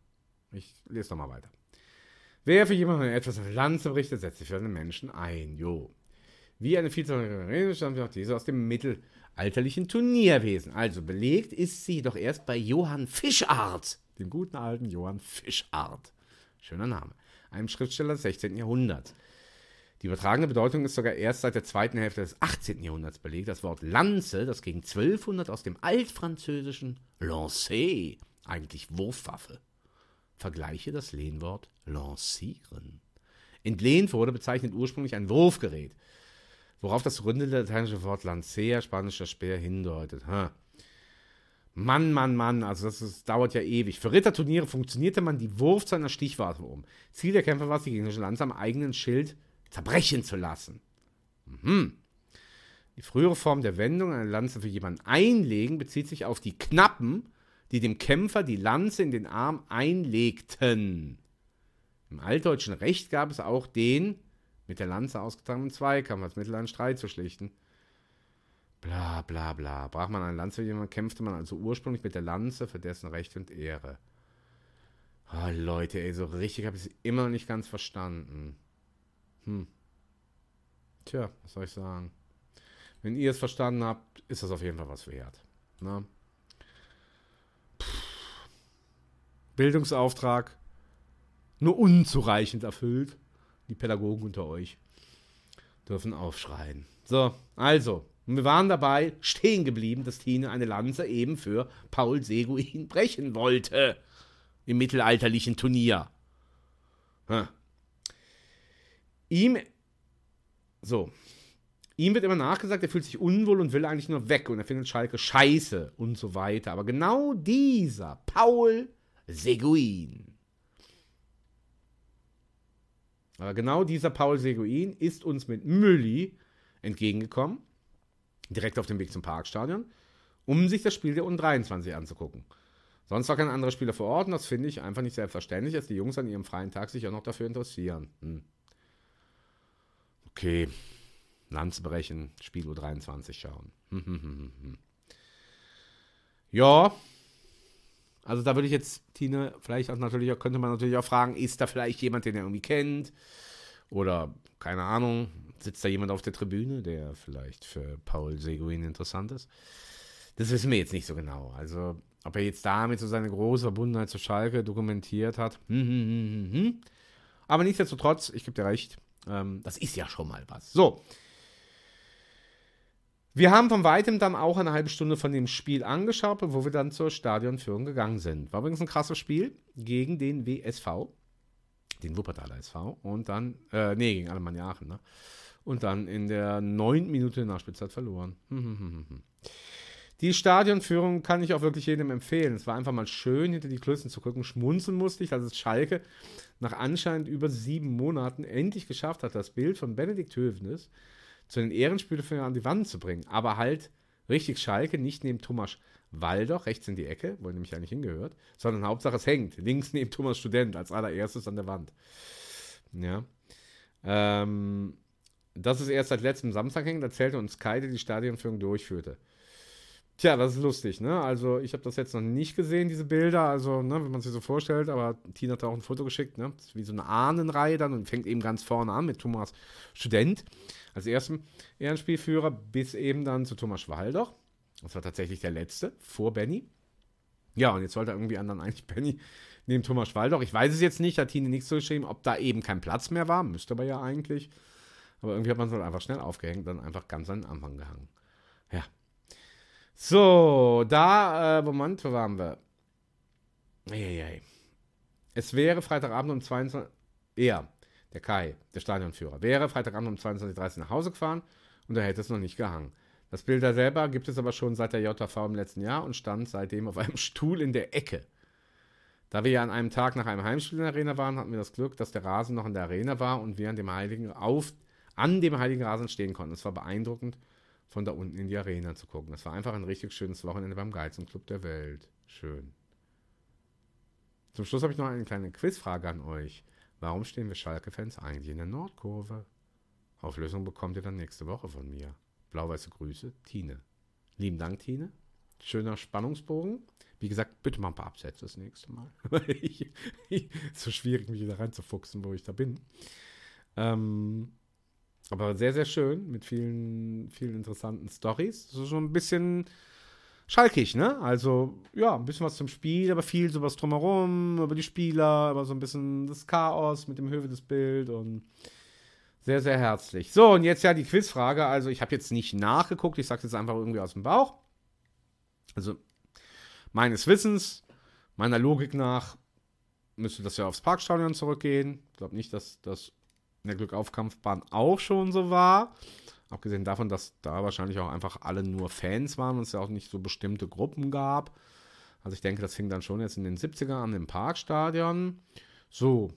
Ich lese nochmal weiter. Wer für jemanden etwas auf Lanze berichtet, setzt sich für einen Menschen ein. Jo. Wie eine Vielzahl Rede stammt auch diese aus dem mittelalterlichen Turnierwesen. Also belegt ist sie doch erst bei Johann Fischart, dem guten alten Johann Fischart. Schöner Name. Einem Schriftsteller des 16. Jahrhunderts. Die übertragene Bedeutung ist sogar erst seit der zweiten Hälfte des 18. Jahrhunderts belegt. Das Wort Lanze, das gegen 1200 aus dem altfranzösischen Lancer, eigentlich Wurfwaffe, vergleiche das Lehnwort lancieren. Entlehnt wurde bezeichnet ursprünglich ein Wurfgerät, worauf das runde lateinische Wort lancer, spanischer Speer, hindeutet. Ha. Mann, Mann, Mann, also das ist, dauert ja ewig. Für Ritterturniere funktionierte man die Wurf zu einer Stichwaffe um. Ziel der Kämpfer war es, die gegnerische Lanze am eigenen Schild zerbrechen zu lassen. Mhm. Die frühere Form der Wendung, eine Lanze für jemanden einlegen, bezieht sich auf die Knappen, die dem Kämpfer die Lanze in den Arm einlegten. Im altdeutschen Recht gab es auch den mit der Lanze ausgetragenen Zweikampf als Mittel einen Streit zu schlichten. Bla bla bla. Brach man eine Lanze für jemanden, kämpfte man also ursprünglich mit der Lanze für dessen Recht und Ehre. Oh, Leute, ey, so richtig habe ich es immer noch nicht ganz verstanden. Hm. Tja, was soll ich sagen? Wenn ihr es verstanden habt, ist das auf jeden Fall was wert. Ne? Bildungsauftrag nur unzureichend erfüllt. Die Pädagogen unter euch dürfen aufschreien. So, also, wir waren dabei stehen geblieben, dass Tine eine Lanze eben für Paul Seguin brechen wollte. Im mittelalterlichen Turnier. Hm. Ihm, so, ihm wird immer nachgesagt, er fühlt sich unwohl und will eigentlich nur weg und er findet Schalke scheiße und so weiter. Aber genau dieser Paul Seguin. Aber genau dieser Paul Seguin ist uns mit Mülli entgegengekommen, direkt auf dem Weg zum Parkstadion, um sich das Spiel der U23 anzugucken. Sonst war kein anderer Spieler vor Ort und das finde ich einfach nicht selbstverständlich, dass die Jungs an ihrem freien Tag sich auch noch dafür interessieren. Hm. Okay, Lanze brechen, Spiel U23 schauen. Hm, hm, hm. Ja, also da würde ich jetzt, Tine, vielleicht auch natürlich, könnte man natürlich auch fragen, ist da vielleicht jemand, den er irgendwie kennt? Oder, keine Ahnung, sitzt da jemand auf der Tribüne, der vielleicht für Paul Seguin interessant ist? Das wissen wir jetzt nicht so genau. Also, ob er jetzt damit so seine große Verbundenheit zu Schalke dokumentiert hat. Hm, hm, hm, hm, hm. Aber nichtsdestotrotz, ich gebe dir recht, ähm, das ist ja schon mal was. So, wir haben von weitem dann auch eine halbe Stunde von dem Spiel angeschaut, bevor wir dann zur Stadionführung gegangen sind. War übrigens ein krasses Spiel gegen den WSV, den Wuppertaler SV, und dann, äh, nee, gegen Alemannia Aachen, ne? Und dann in der neunten Minute Nachspielzeit verloren. Die Stadionführung kann ich auch wirklich jedem empfehlen. Es war einfach mal schön, hinter die Klößen zu gucken. Schmunzeln musste ich, dass es Schalke nach anscheinend über sieben Monaten endlich geschafft hat, das Bild von Benedikt Hövenes zu den Ehrenspielern an die Wand zu bringen. Aber halt richtig Schalke, nicht neben Thomas Waldoch, rechts in die Ecke, wo er nämlich eigentlich hingehört, sondern Hauptsache es hängt, links neben Thomas Student als allererstes an der Wand. Ja. Ähm, dass es erst seit letztem Samstag hängt, erzählte uns Kai, der die Stadionführung durchführte. Tja, das ist lustig, ne? Also, ich habe das jetzt noch nicht gesehen, diese Bilder, also, ne, wenn man sich so vorstellt, aber Tina hat da auch ein Foto geschickt, ne? Wie so eine Ahnenreihe dann und fängt eben ganz vorne an mit Thomas Student als ersten Ehrenspielführer bis eben dann zu Thomas Schwaldoch. Das war tatsächlich der letzte, vor Benny. Ja, und jetzt sollte irgendwie anderen eigentlich Benny neben Thomas Schwaldoch. Ich weiß es jetzt nicht, hat Tine nichts zugeschrieben, ob da eben kein Platz mehr war. Müsste aber ja eigentlich. Aber irgendwie hat man es halt einfach schnell aufgehängt, dann einfach ganz an den Anfang gehangen. Ja. So, da, äh, Moment, wo waren wir? Eieiei. Es wäre Freitagabend um 22 Er, der Kai, der Stadionführer, wäre Freitagabend um 22.30 Uhr nach Hause gefahren und er hätte es noch nicht gehangen. Das Bild da selber gibt es aber schon seit der JV im letzten Jahr und stand seitdem auf einem Stuhl in der Ecke. Da wir ja an einem Tag nach einem Heimspiel in der Arena waren, hatten wir das Glück, dass der Rasen noch in der Arena war und wir an dem Heiligen, auf, an dem Heiligen Rasen stehen konnten. Es war beeindruckend, von da unten in die Arena zu gucken. Das war einfach ein richtig schönes Wochenende beim Geizenclub der Welt. Schön. Zum Schluss habe ich noch eine kleine Quizfrage an euch. Warum stehen wir Schalke-Fans eigentlich in der Nordkurve? Auflösung bekommt ihr dann nächste Woche von mir. Blau-weiße Grüße, Tine. Lieben Dank, Tine. Schöner Spannungsbogen. Wie gesagt, bitte mal ein paar Absätze das nächste Mal. ich, ich, so schwierig, mich da reinzufuchsen, wo ich da bin. Ähm, aber sehr, sehr schön mit vielen, vielen interessanten Stories. So schon ein bisschen schalkig, ne? Also, ja, ein bisschen was zum Spiel, aber viel sowas drumherum, über die Spieler, aber so ein bisschen das Chaos mit dem Höhe des Bild und sehr, sehr herzlich. So, und jetzt ja die Quizfrage. Also, ich habe jetzt nicht nachgeguckt, ich sage jetzt einfach irgendwie aus dem Bauch. Also, meines Wissens, meiner Logik nach, müsste das ja aufs Parkstadion zurückgehen. Ich glaube nicht, dass das in der Glückaufkampfbahn auch schon so war. Abgesehen davon, dass da wahrscheinlich auch einfach alle nur Fans waren und es ja auch nicht so bestimmte Gruppen gab. Also ich denke, das fing dann schon jetzt in den 70er an im Parkstadion. So.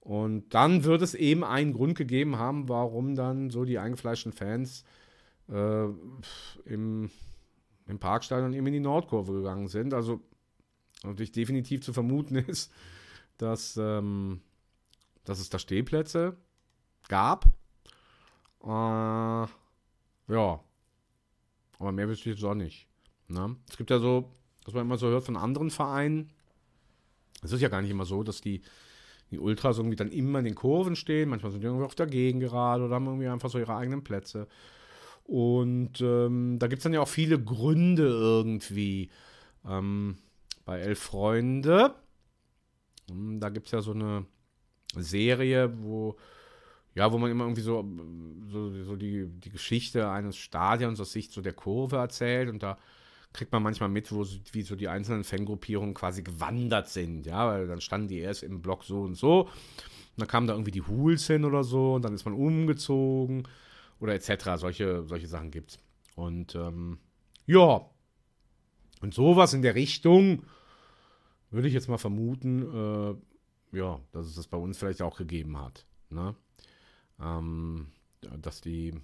Und dann wird es eben einen Grund gegeben haben, warum dann so die eingefleischten Fans äh, im, im Parkstadion eben in die Nordkurve gegangen sind. Also natürlich definitiv zu vermuten ist, dass, ähm, dass es da Stehplätze gab. Äh, ja. Aber mehr wüsste ich jetzt auch nicht. Ne? Es gibt ja so, was man immer so hört von anderen Vereinen. Es ist ja gar nicht immer so, dass die, die Ultras irgendwie dann immer in den Kurven stehen. Manchmal sind die irgendwie auf der Gegengerade oder haben irgendwie einfach so ihre eigenen Plätze. Und ähm, da gibt es dann ja auch viele Gründe irgendwie. Ähm, bei Elf Freunde, hm, da gibt es ja so eine Serie, wo ja, wo man immer irgendwie so, so, so die, die Geschichte eines Stadions aus Sicht so der Kurve erzählt und da kriegt man manchmal mit, wo wie so die einzelnen Fangruppierungen quasi gewandert sind, ja, weil dann standen die erst im Block so und so und dann kamen da irgendwie die Hools hin oder so und dann ist man umgezogen oder etc. Solche, solche Sachen gibt's. Und ähm, ja, und sowas in der Richtung würde ich jetzt mal vermuten, äh, ja, dass es das bei uns vielleicht auch gegeben hat. Ne? Ähm, dass die,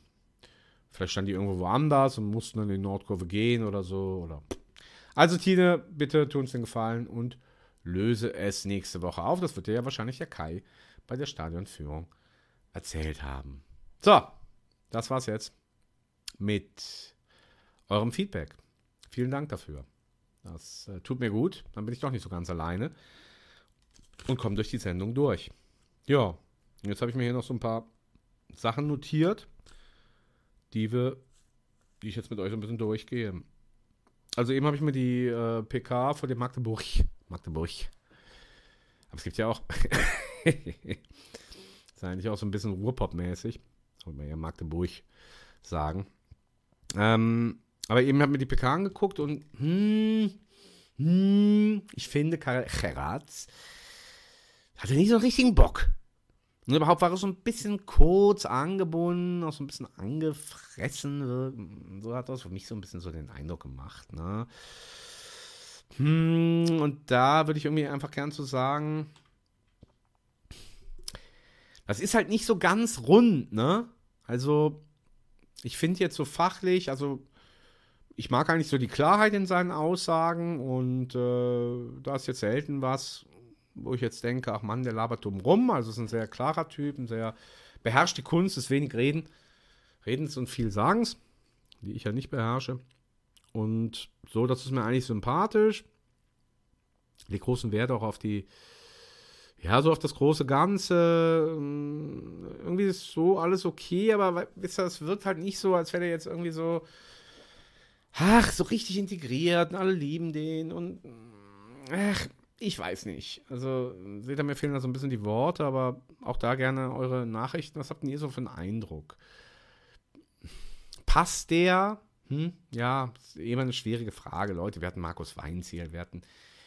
vielleicht standen die irgendwo woanders und mussten dann in die Nordkurve gehen oder so. Oder. Also, Tine, bitte tu uns den Gefallen und löse es nächste Woche auf. Das wird dir ja wahrscheinlich der Kai bei der Stadionführung erzählt haben. So, das war's jetzt mit eurem Feedback. Vielen Dank dafür. Das äh, tut mir gut. Dann bin ich doch nicht so ganz alleine und komme durch die Sendung durch. Ja, jetzt habe ich mir hier noch so ein paar Sachen notiert, die wir, die ich jetzt mit euch so ein bisschen durchgehe. Also eben habe ich mir die äh, PK vor dem Magdeburg, Magdeburg. Aber es gibt ja auch, ist eigentlich auch so ein bisschen Ruhrpop-mäßig, wollte man ja Magdeburg sagen. Ähm, aber eben habe ich mir die PK angeguckt und hm, hm, ich finde, Karel Geratz hatte nicht so einen richtigen Bock. Und überhaupt war er so ein bisschen kurz angebunden, auch so ein bisschen angefressen. So hat das für mich so ein bisschen so den Eindruck gemacht. Ne? Hm, und da würde ich irgendwie einfach gern zu so sagen, das ist halt nicht so ganz rund, ne? Also, ich finde jetzt so fachlich, also ich mag eigentlich so die Klarheit in seinen Aussagen und äh, da ist jetzt selten was, wo ich jetzt denke, ach Mann, der labert dumm rum. Also ist ein sehr klarer Typ, ein sehr beherrscht die Kunst, ist wenig Reden, Redens und viel Sagens, die ich ja nicht beherrsche. Und so, das ist mir eigentlich sympathisch. Die großen Wert auch auf die, ja, so auf das große Ganze. Ähm, irgendwie ist so alles okay, aber wisst ihr, es wirkt halt nicht so, als wäre der jetzt irgendwie so, ach, so richtig integriert und alle lieben den und, ach, ich weiß nicht. Also, seht ihr, mir fehlen da so ein bisschen die Worte, aber auch da gerne eure Nachrichten. Was habt ihr so für einen Eindruck? Passt der? Hm? Ja, ist immer eine schwierige Frage, Leute. Wir hatten Markus Weinziel, wir hatten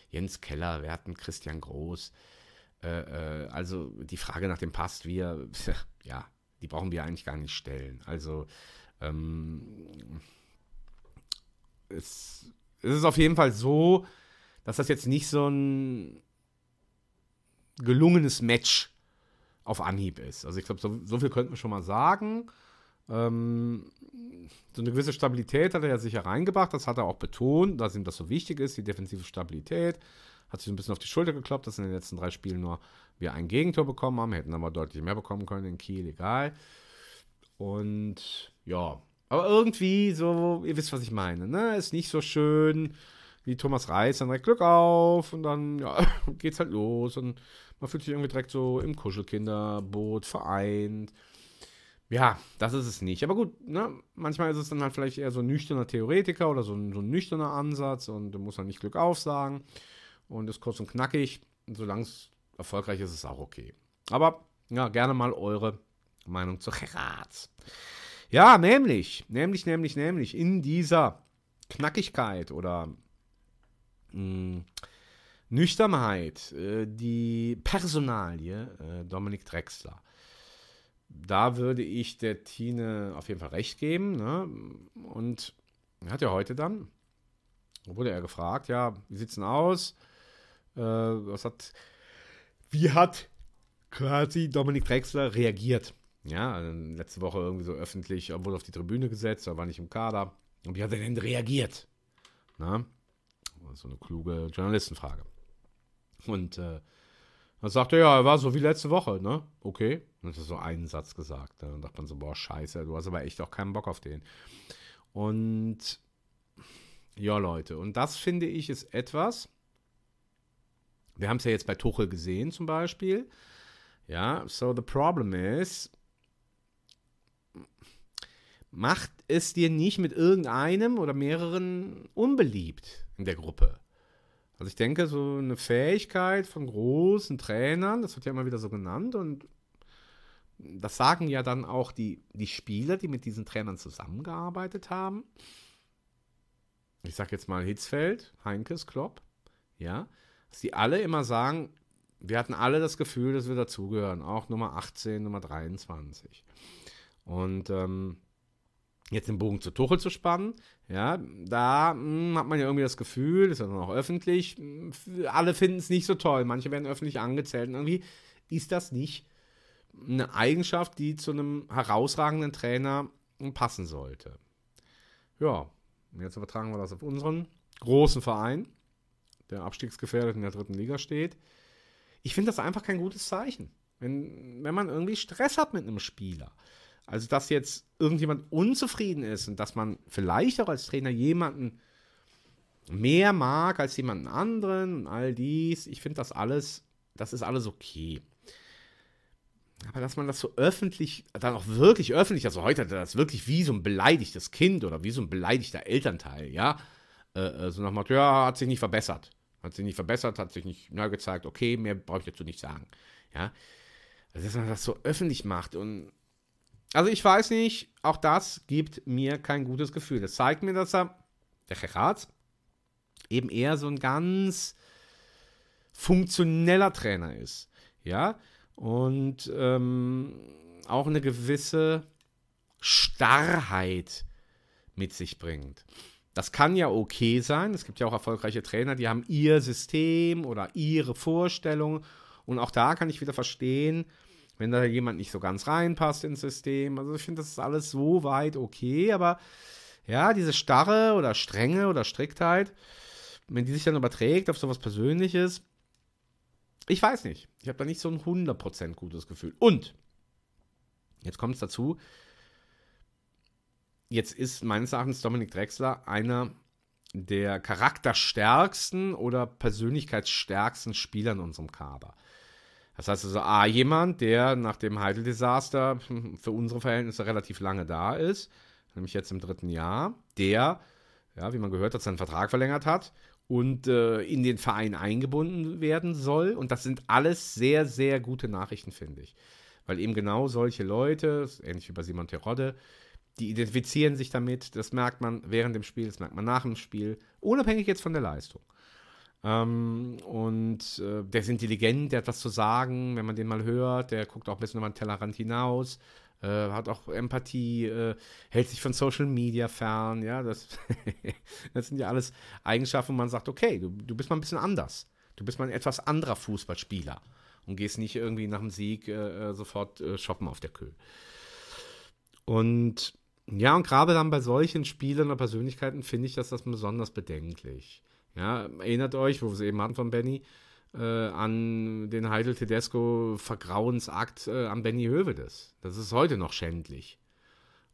Jens Keller, wir hatten Christian Groß. Äh, äh, also die Frage nach dem Passt, wir, ja, die brauchen wir eigentlich gar nicht stellen. Also, ähm, es, es ist auf jeden Fall so, dass das jetzt nicht so ein gelungenes Match auf Anhieb ist. Also ich glaube, so, so, viel könnten wir schon mal sagen. Ähm, so eine gewisse Stabilität hat er ja sicher reingebracht, das hat er auch betont, dass ihm das so wichtig ist, die defensive Stabilität. Hat sich ein bisschen auf die Schulter gekloppt, dass in den letzten drei Spielen nur wir ein Gegentor bekommen haben, hätten aber deutlich mehr bekommen können in Kiel, egal. Und ja, aber irgendwie so, ihr wisst, was ich meine, ne? Ist nicht so schön wie Thomas Reis, dann direkt Glück auf und dann, ja, geht's halt los und man fühlt sich irgendwie direkt so im Kuschelkinderboot vereint. Ja, das ist es nicht. Aber gut, ne? manchmal ist es dann halt vielleicht eher so ein nüchterner Theoretiker oder so ein, so ein nüchterner Ansatz und du musst dann nicht Glück auf sagen und ist kurz und knackig. Solange es erfolgreich ist, ist es auch okay. Aber ja, gerne mal eure Meinung zu Gerard. Ja, nämlich, nämlich, nämlich, nämlich in dieser Knackigkeit oder mh, Nüchternheit, äh, die Personalie äh, Dominik Drexler. Da würde ich der Tine auf jeden Fall recht geben. Ne? Und er hat ja heute dann, wurde er gefragt, ja, wie sieht's denn aus? Äh, was hat, wie hat quasi Dominik Drexler reagiert? Ja, letzte Woche irgendwie so öffentlich, wurde auf die Tribüne gesetzt, er war nicht im Kader. Und wie hat er denn reagiert? Na? So eine kluge Journalistenfrage. Und äh, dann sagte er, ja, er war so wie letzte Woche, ne? Okay. Und hat so einen Satz gesagt. Dann dachte man so, boah, scheiße, du hast aber echt auch keinen Bock auf den. Und ja, Leute, und das finde ich ist etwas, wir haben es ja jetzt bei Tuchel gesehen zum Beispiel. Ja, so the problem is, macht es dir nicht mit irgendeinem oder mehreren unbeliebt in der Gruppe. Also ich denke, so eine Fähigkeit von großen Trainern, das wird ja immer wieder so genannt und das sagen ja dann auch die, die Spieler, die mit diesen Trainern zusammengearbeitet haben. Ich sage jetzt mal Hitzfeld, Heinkes, Klopp, ja, dass die alle immer sagen, wir hatten alle das Gefühl, dass wir dazugehören, auch Nummer 18, Nummer 23. Und ähm, jetzt den Bogen zu Tuchel zu spannen, ja, da mh, hm, hat man ja irgendwie das Gefühl, ist ja auch öffentlich, mh, hm, alle finden es nicht so toll, manche werden öffentlich angezählt und irgendwie ist das nicht eine Eigenschaft, die zu einem herausragenden Trainer passen sollte. Ja, jetzt übertragen wir das auf unseren großen Verein, der abstiegsgefährdet in der dritten Liga steht. Ich finde das einfach kein gutes Zeichen, wenn, wenn man irgendwie Stress hat mit einem Spieler. Also, dass jetzt irgendjemand unzufrieden ist und dass man vielleicht auch als Trainer jemanden mehr mag als jemanden anderen und all dies, ich finde das alles, das ist alles okay. Aber dass man das so öffentlich, dann auch wirklich öffentlich, also heute hat er das wirklich wie so ein beleidigtes Kind oder wie so ein beleidigter Elternteil, ja, äh, äh so Motto, ja, hat sich nicht verbessert. Hat sich nicht verbessert, hat sich nicht neu gezeigt, okay, mehr brauche ich dazu nicht sagen, ja. Also, dass man das so öffentlich macht und also ich weiß nicht, auch das gibt mir kein gutes Gefühl. Das zeigt mir, dass er, der Gerard, eben eher so ein ganz funktioneller Trainer ist. Ja, und ähm, auch eine gewisse Starrheit mit sich bringt. Das kann ja okay sein. Es gibt ja auch erfolgreiche Trainer, die haben ihr System oder ihre Vorstellung. Und auch da kann ich wieder verstehen, wenn da jemand nicht so ganz reinpasst ins System. Also ich finde, das ist alles so weit okay, aber ja, diese Starre oder Strenge oder Striktheit, wenn die sich dann überträgt auf sowas Persönliches, ich weiß nicht. Ich habe da nicht so ein 100% gutes Gefühl. Und, jetzt kommt es dazu, jetzt ist meines Erachtens Dominik Drexler einer der charakterstärksten oder persönlichkeitsstärksten Spieler in unserem Kader. Das heißt also, A, jemand, der nach dem Heidel-Desaster für unsere Verhältnisse relativ lange da ist, nämlich jetzt im dritten Jahr, der, ja, wie man gehört hat, seinen Vertrag verlängert hat und äh, in den Verein eingebunden werden soll. Und das sind alles sehr, sehr gute Nachrichten, finde ich. Weil eben genau solche Leute, ähnlich wie bei Simon Terodde, die identifizieren sich damit. Das merkt man während dem Spiel, das merkt man nach dem Spiel, unabhängig jetzt von der Leistung. Ähm, und äh, der ist intelligent, der hat was zu sagen, wenn man den mal hört. Der guckt auch ein bisschen über den Tellerrand hinaus, äh, hat auch Empathie, äh, hält sich von Social Media fern. Ja, das, das sind ja alles Eigenschaften, wo man sagt: Okay, du, du bist mal ein bisschen anders. Du bist mal ein etwas anderer Fußballspieler und gehst nicht irgendwie nach dem Sieg äh, äh, sofort äh, shoppen auf der Kö. Und ja, und gerade dann bei solchen Spielern oder Persönlichkeiten finde ich das, das besonders bedenklich. Ja, erinnert euch, wo wir es eben hatten von Benny, äh, an den Heidel Tedesco Vergrauensakt äh, an Benny Hövedes. Das ist heute noch schändlich.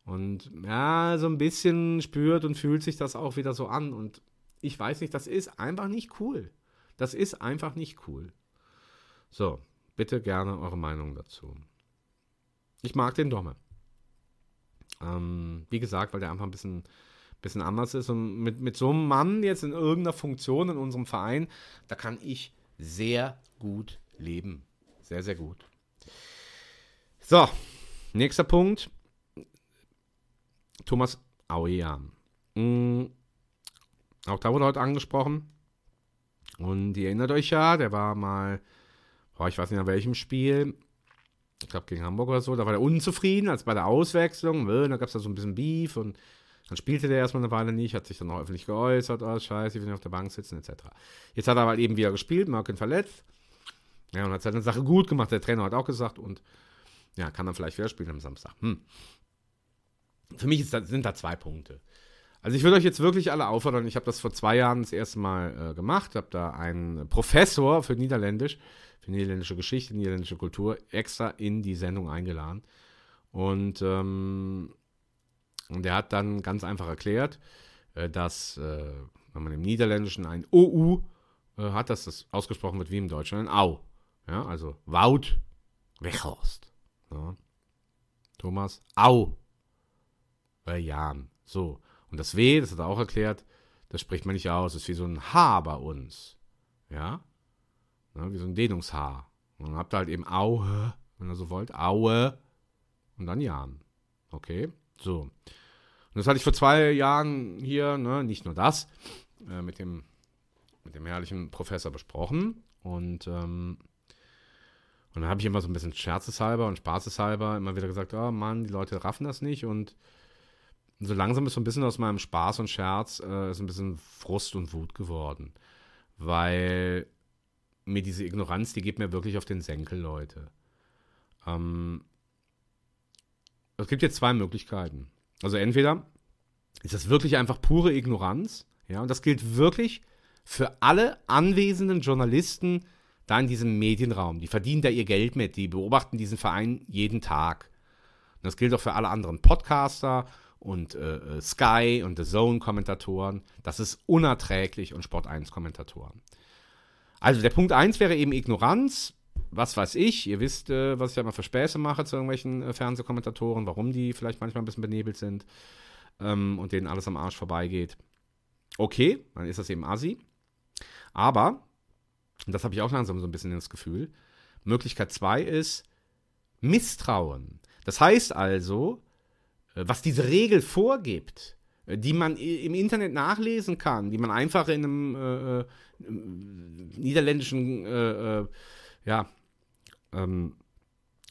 Und ja, so ein bisschen spürt und fühlt sich das auch wieder so an. Und ich weiß nicht, das ist einfach nicht cool. Das ist einfach nicht cool. So, bitte gerne eure Meinung dazu. Ich mag den Domme. Ähm, wie gesagt, weil der einfach ein bisschen bisschen anders ist. Und mit, mit so einem Mann jetzt in irgendeiner Funktion in unserem Verein, da kann ich sehr gut leben. Sehr, sehr gut. So, nächster Punkt. Thomas Auean. Mhm. Auch da wurde heute angesprochen. Und ihr erinnert euch ja, der war mal, boah, ich weiß nicht an welchem Spiel, ich glaube gegen Hamburg oder so, da war er unzufrieden als bei der Auswechslung. Da gab es da so ein bisschen Beef und dann spielte der erstmal eine Weile nicht, hat sich dann noch öffentlich geäußert, oh scheiße, ich will nicht auf der Bank sitzen, etc. Jetzt hat er aber eben wieder gespielt, Merkin verletzt. Ja, und hat seine Sache gut gemacht, der Trainer hat auch gesagt und ja, kann dann vielleicht wieder spielen am Samstag. Hm. Für mich da, sind da zwei Punkte. Also ich würde euch jetzt wirklich alle auffordern, ich habe das vor zwei Jahren das erste Mal äh, gemacht, habe da einen Professor für Niederländisch, für niederländische Geschichte, niederländische Kultur extra in die Sendung eingeladen. Und ähm, und er hat dann ganz einfach erklärt, äh, dass, äh, wenn man im Niederländischen ein OU äh, hat, dass das ausgesprochen wird wie im Deutschen ein Au. Ja, also Wout Weghorst. Ja. Thomas Au. Bei Jan. So. Und das W, das hat er auch erklärt, das spricht man nicht aus. Das ist wie so ein H bei uns. Ja? ja wie so ein Dehnungshaar. Und dann habt ihr halt eben Aue, wenn ihr so wollt. Aue. Und dann Jan. Okay? So. Und das hatte ich vor zwei Jahren hier, ne, nicht nur das, äh, mit, dem, mit dem herrlichen Professor besprochen. Und, ähm, und dann habe ich immer so ein bisschen scherzeshalber und spaßeshalber immer wieder gesagt, oh Mann, die Leute raffen das nicht. Und so langsam ist so ein bisschen aus meinem Spaß und Scherz äh, ist ein bisschen Frust und Wut geworden. Weil mir diese Ignoranz, die geht mir wirklich auf den Senkel, Leute. Ähm, es gibt jetzt zwei Möglichkeiten. Also entweder ist das wirklich einfach pure Ignoranz, ja, und das gilt wirklich für alle anwesenden Journalisten da in diesem Medienraum. Die verdienen da ihr Geld mit, die beobachten diesen Verein jeden Tag. Und das gilt auch für alle anderen Podcaster und äh, äh Sky und The Zone-Kommentatoren. Das ist unerträglich und Sport 1-Kommentatoren. Also der Punkt 1 wäre eben Ignoranz was weiß ich, ihr wisst, äh, was ich da mal für Späße mache zu irgendwelchen äh, Fernsehkommentatoren, warum die vielleicht manchmal ein bisschen benebelt sind ähm, und denen alles am Arsch vorbeigeht. Okay, dann ist das eben assi. Aber, und das habe ich auch langsam so ein bisschen ins Gefühl, Möglichkeit 2 ist Misstrauen. Das heißt also, äh, was diese Regel vorgibt, äh, die man im Internet nachlesen kann, die man einfach in einem äh, äh niederländischen äh, ja, ähm,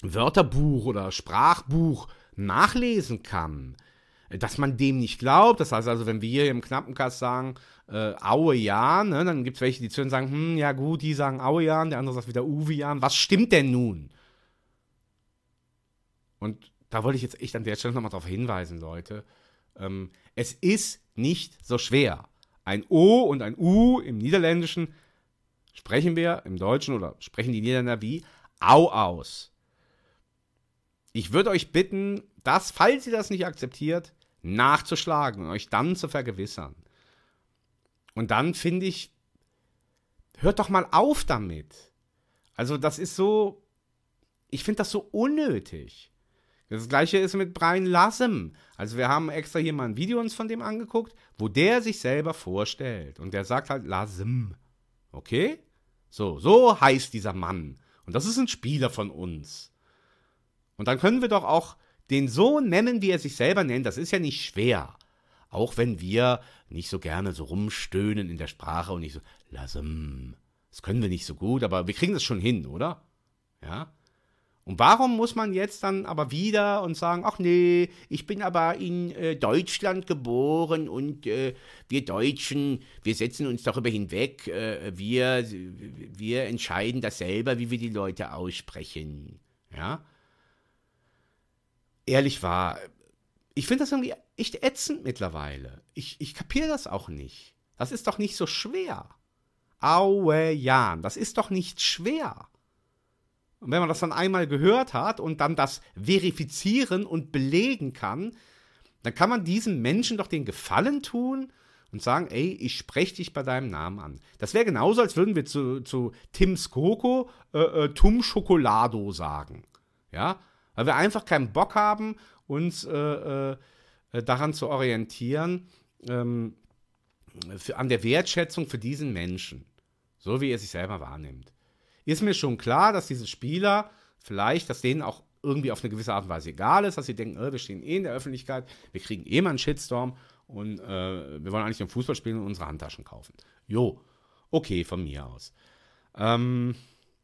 Wörterbuch oder Sprachbuch nachlesen kann, dass man dem nicht glaubt. Das heißt also, wenn wir hier im Knappenkast sagen, äh, Aue ja, ne, dann gibt es welche, die zu uns sagen, hm, ja gut, die sagen Aue ja, der andere sagt wieder Uwe ja. Was stimmt denn nun? Und da wollte ich jetzt echt an der Stelle nochmal darauf hinweisen, Leute. Ähm, es ist nicht so schwer. Ein O und ein U im Niederländischen sprechen wir im Deutschen oder sprechen die Niederländer wie Au aus. Ich würde euch bitten, das, falls ihr das nicht akzeptiert, nachzuschlagen und euch dann zu vergewissern. Und dann finde ich, hört doch mal auf damit. Also das ist so, ich finde das so unnötig. Das gleiche ist mit Brian Lassem. Also wir haben extra hier mal ein Video uns von dem angeguckt, wo der sich selber vorstellt. Und der sagt halt Lassem. Okay? So, so heißt dieser Mann. Und das ist ein Spieler von uns. Und dann können wir doch auch den so nennen, wie er sich selber nennt. Das ist ja nicht schwer. Auch wenn wir nicht so gerne so rumstöhnen in der Sprache und nicht so, Lassem. Das können wir nicht so gut, aber wir kriegen das schon hin, oder? Ja? Und warum muss man jetzt dann aber wieder und sagen, ach nee, ich bin aber in äh, Deutschland geboren und äh, wir Deutschen, wir setzen uns darüber hinweg, äh, wir, wir entscheiden das selber, wie wir die Leute aussprechen. Ja? Ehrlich war, ich finde das irgendwie echt ätzend mittlerweile. Ich, ich kapiere das auch nicht. Das ist doch nicht so schwer. Aue Jan, das ist doch nicht schwer. Und wenn man das dann einmal gehört hat und dann das verifizieren und belegen kann, dann kann man diesem Menschen doch den Gefallen tun und sagen, ey, ich spreche dich bei deinem Namen an. Das wäre genauso, als würden wir zu, zu Tim Skoko äh, äh, Tum Schokolado sagen. Ja, weil wir einfach keinen Bock haben, uns äh, äh, daran zu orientieren, ähm, für, an der Wertschätzung für diesen Menschen. So wie er sich selber wahrnimmt ist mir schon klar, dass diese Spieler vielleicht, dass denen auch irgendwie auf eine gewisse Art und Weise egal ist, dass sie denken, oh, wir stehen eh in der Öffentlichkeit, wir kriegen eh mal einen Shitstorm und äh, wir wollen eigentlich im Fußball spielen und unsere Handtaschen kaufen. Jo, okay, von mir aus. Ähm,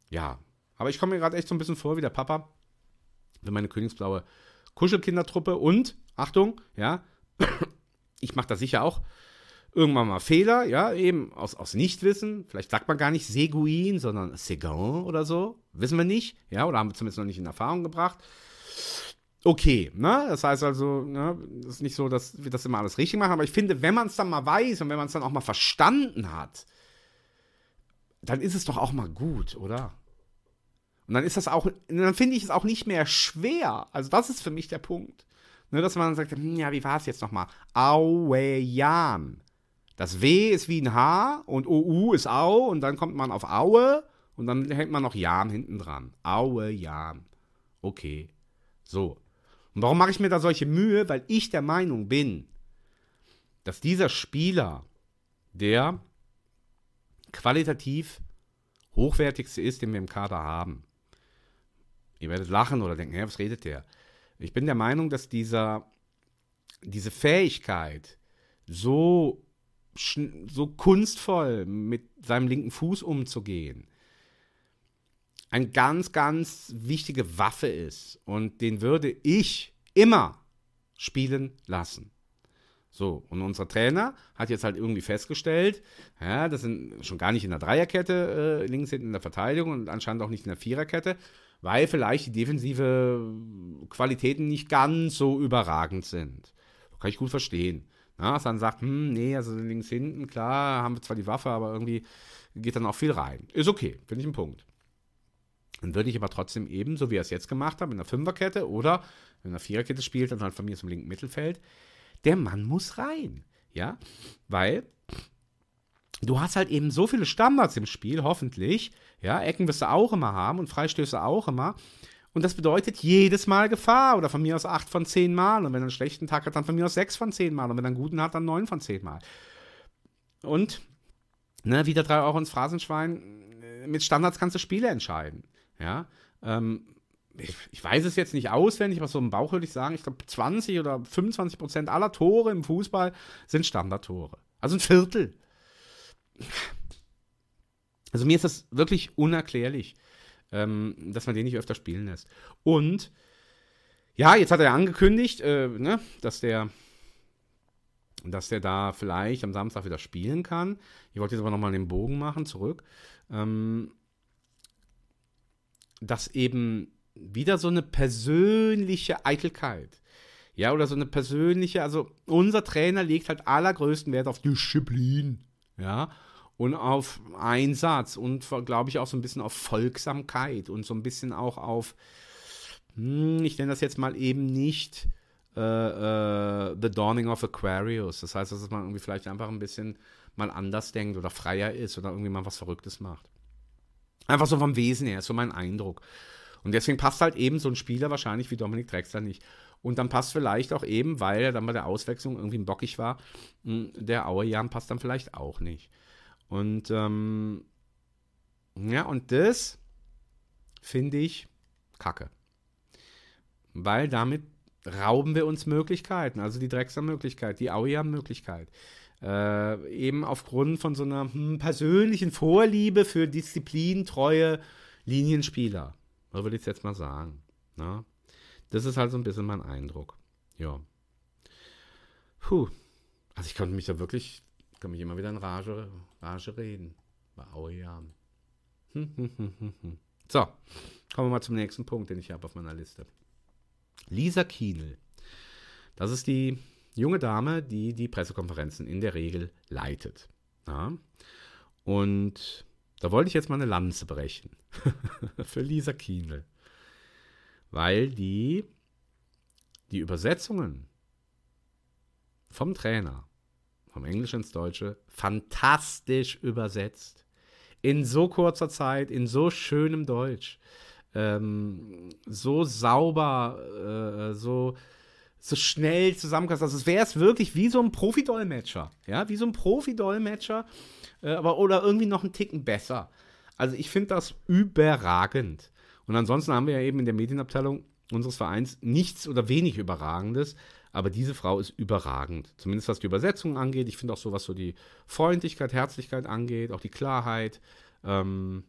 ja, aber ich komme mir gerade echt so ein bisschen vor wie der Papa für meine königsblaue Kuschelkindertruppe und, Achtung, ja, ich mache da sicher auch irgendwann mal Fehler, ja, eben aus, aus Nichtwissen. Vielleicht sagt man gar nicht Seguin, sondern Segan oder so. Wissen wir nicht, ja, oder haben wir zumindest noch nicht in Erfahrung gebracht. Okay, ne? Das heißt also, ne, das ist nicht so, dass wir das immer alles richtig machen, aber ich finde, wenn man es dann mal weiß und wenn man es dann auch mal verstanden hat, dann ist es doch auch mal gut, oder? Und dann ist das auch, dann finde ich es auch nicht mehr schwer. Also, das ist für mich der Punkt. Ne, dass man dann sagt, hm, ja, wie war es jetzt nochmal? Auejan. Das W ist wie ein H und OU ist Au und dann kommt man auf Aue und dann hängt man noch Jan hinten dran. Aue, Jan. Okay. So. Und warum mache ich mir da solche Mühe? Weil ich der Meinung bin, dass dieser Spieler der qualitativ hochwertigste ist, den wir im Kader haben. Ihr werdet lachen oder denken, ja, was redet der? Ich bin der Meinung, dass dieser, diese Fähigkeit, so so kunstvoll mit seinem linken Fuß umzugehen, eine ganz, ganz wichtige Waffe ist. Und den würde ich immer spielen lassen. So, und unser Trainer hat jetzt halt irgendwie festgestellt, ja, das sind schon gar nicht in der Dreierkette äh, links hinten in der Verteidigung und anscheinend auch nicht in der Viererkette, weil vielleicht die defensive Qualitäten nicht ganz so überragend sind. Kann ich gut verstehen. Ja, dann sagt, hm, nee, also links hinten, klar, haben wir zwar die Waffe, aber irgendwie geht dann auch viel rein. Ist okay, finde ich ein Punkt. Dann würde ich aber trotzdem eben, so wie er es jetzt gemacht hat, in der Fünferkette oder in der Viererkette spielt, dann halt von mir zum linken Mittelfeld, der Mann muss rein. Ja, weil du hast halt eben so viele Standards im Spiel, hoffentlich. Ja, Ecken wirst du auch immer haben und Freistöße auch immer. Und das bedeutet jedes Mal Gefahr oder von mir aus acht von zehn Mal. Und wenn er einen schlechten Tag hat, dann von mir aus sechs von zehn Mal. Und wenn er einen guten hat, dann neun von zehn Mal. Und ne, wieder drei Euro ins Phrasenschwein. Äh, mit Standards kannst du Spiele entscheiden. Ja. Ähm, ich, ich, weiß es jetzt nicht auswendig, aber so im Bauch würde ich sagen, ich glaube 20 oder 25 Prozent aller Tore im Fußball sind Standardtore. Also ein Viertel. Also mir ist das wirklich unerklärlich ähm, dass man den nicht öfter spielen lässt. Und ja, jetzt hat er angekündigt, äh, ne, dass der dass der da vielleicht am Samstag wieder spielen kann. Ich wollte jetzt aber nochmal den Bogen machen, zurück. Ähm, dass eben wieder so eine persönliche Eitelkeit, ja, oder so eine persönliche, also unser Trainer legt halt allergrößten Wert auf Disziplin, ja, und auf Einsatz und glaube ich auch so ein bisschen auf Folgsamkeit und so ein bisschen auch auf, hm, ich nenne das jetzt mal eben nicht äh, äh, The Dawning of Aquarius. Das heißt, dass man irgendwie vielleicht einfach ein bisschen mal anders denkt oder freier ist oder irgendwie mal was Verrücktes macht. Einfach so vom Wesen her, ist so mein Eindruck. Und deswegen passt halt eben so ein Spieler wahrscheinlich wie Dominik Drexler nicht. Und dann passt vielleicht auch eben, weil er dann bei der Auswechslung irgendwie bockig war, der Auerjan passt dann vielleicht auch nicht. Und ähm, ja, und das finde ich kacke. Weil damit rauben wir uns Möglichkeiten, also die Drexler-Möglichkeit, die Auerjan-Möglichkeit. Äh, eben aufgrund von so einer hm, persönlichen Vorliebe für disziplintreue Linienspieler. So würde ich es jetzt mal sagen. Na? Ne? Das ist halt so ein bisschen mein Eindruck. Ja. Puh. Also ich konnte mich da wirklich, kann mich immer wieder in Rage, Rage reden. Bei hm, so, kommen wir mal zum nächsten Punkt, den ich habe auf meiner Liste. Lisa Kienel. Das ist die junge Dame, die die Pressekonferenzen in der Regel leitet. Ja? Und da wollte ich jetzt mal eine Lanze brechen für Lisa Kienel. Weil die die Übersetzungen vom Trainer, vom Englischen ins Deutsche, fantastisch übersetzt. In so kurzer Zeit, in so schönem Deutsch. Ähm, so sauber, äh, so so schnell zusammenkast. Also es wäre es wirklich wie so ein Profi-Dolmetscher. Ja, wie so ein Profi-Dolmetscher, äh, aber oder irgendwie noch einen Ticken besser. Also ich finde das überragend. Und ansonsten haben wir ja eben in der Medienabteilung unseres Vereins nichts oder wenig Überragendes. Aber diese Frau ist überragend. Zumindest was die Übersetzung angeht. Ich finde auch so, was so die Freundlichkeit, Herzlichkeit angeht, auch die Klarheit. Ähm,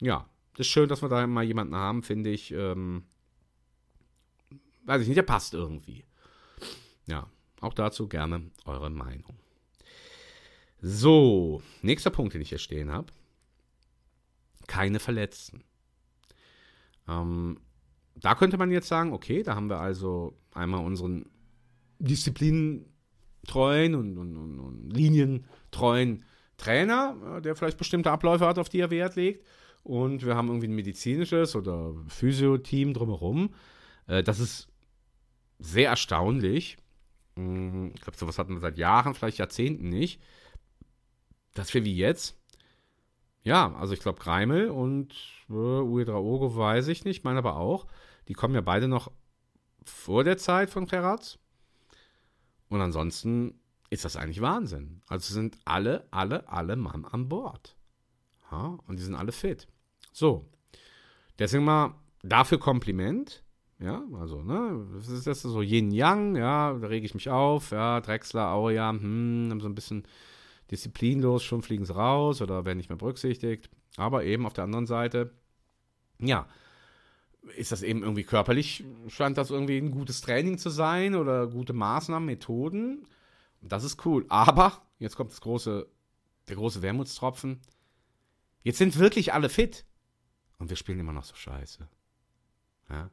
ja, das ist schön, dass wir da mal jemanden haben, finde ich. Ähm, weiß ich nicht, der passt irgendwie. Ja, auch dazu gerne eure Meinung. So, nächster Punkt, den ich hier stehen habe. Keine Verletzten. Ähm, da könnte man jetzt sagen, okay, da haben wir also einmal unseren disziplinentreuen und, und, und, und linientreuen Trainer, der vielleicht bestimmte Abläufe hat, auf die er Wert legt. Und wir haben irgendwie ein medizinisches oder Physio-Team drumherum. Äh, das ist sehr erstaunlich. Hm, ich glaube, sowas hatten wir seit Jahren, vielleicht Jahrzehnten nicht. Dass wir wie jetzt, ja, also ich glaube, Greimel und äh, Uedraogo weiß ich nicht, meine aber auch. Die kommen ja beide noch vor der Zeit von Terraz. Und ansonsten ist das eigentlich Wahnsinn. Also sind alle, alle, alle Mann an Bord. Ja, und die sind alle fit. So. Deswegen mal dafür Kompliment. Ja, also, ne, das ist das so Yin-Yang, ja, da rege ich mich auf, ja, Drechsler, Auja, hm, so ein bisschen disziplinlos, schon fliegen sie raus oder werden nicht mehr berücksichtigt. Aber eben auf der anderen Seite, ja, ist das eben irgendwie körperlich, scheint das irgendwie ein gutes Training zu sein oder gute Maßnahmen, Methoden. Das ist cool. Aber, jetzt kommt das große, der große Wermutstropfen. Jetzt sind wirklich alle fit. Und wir spielen immer noch so scheiße. Ja?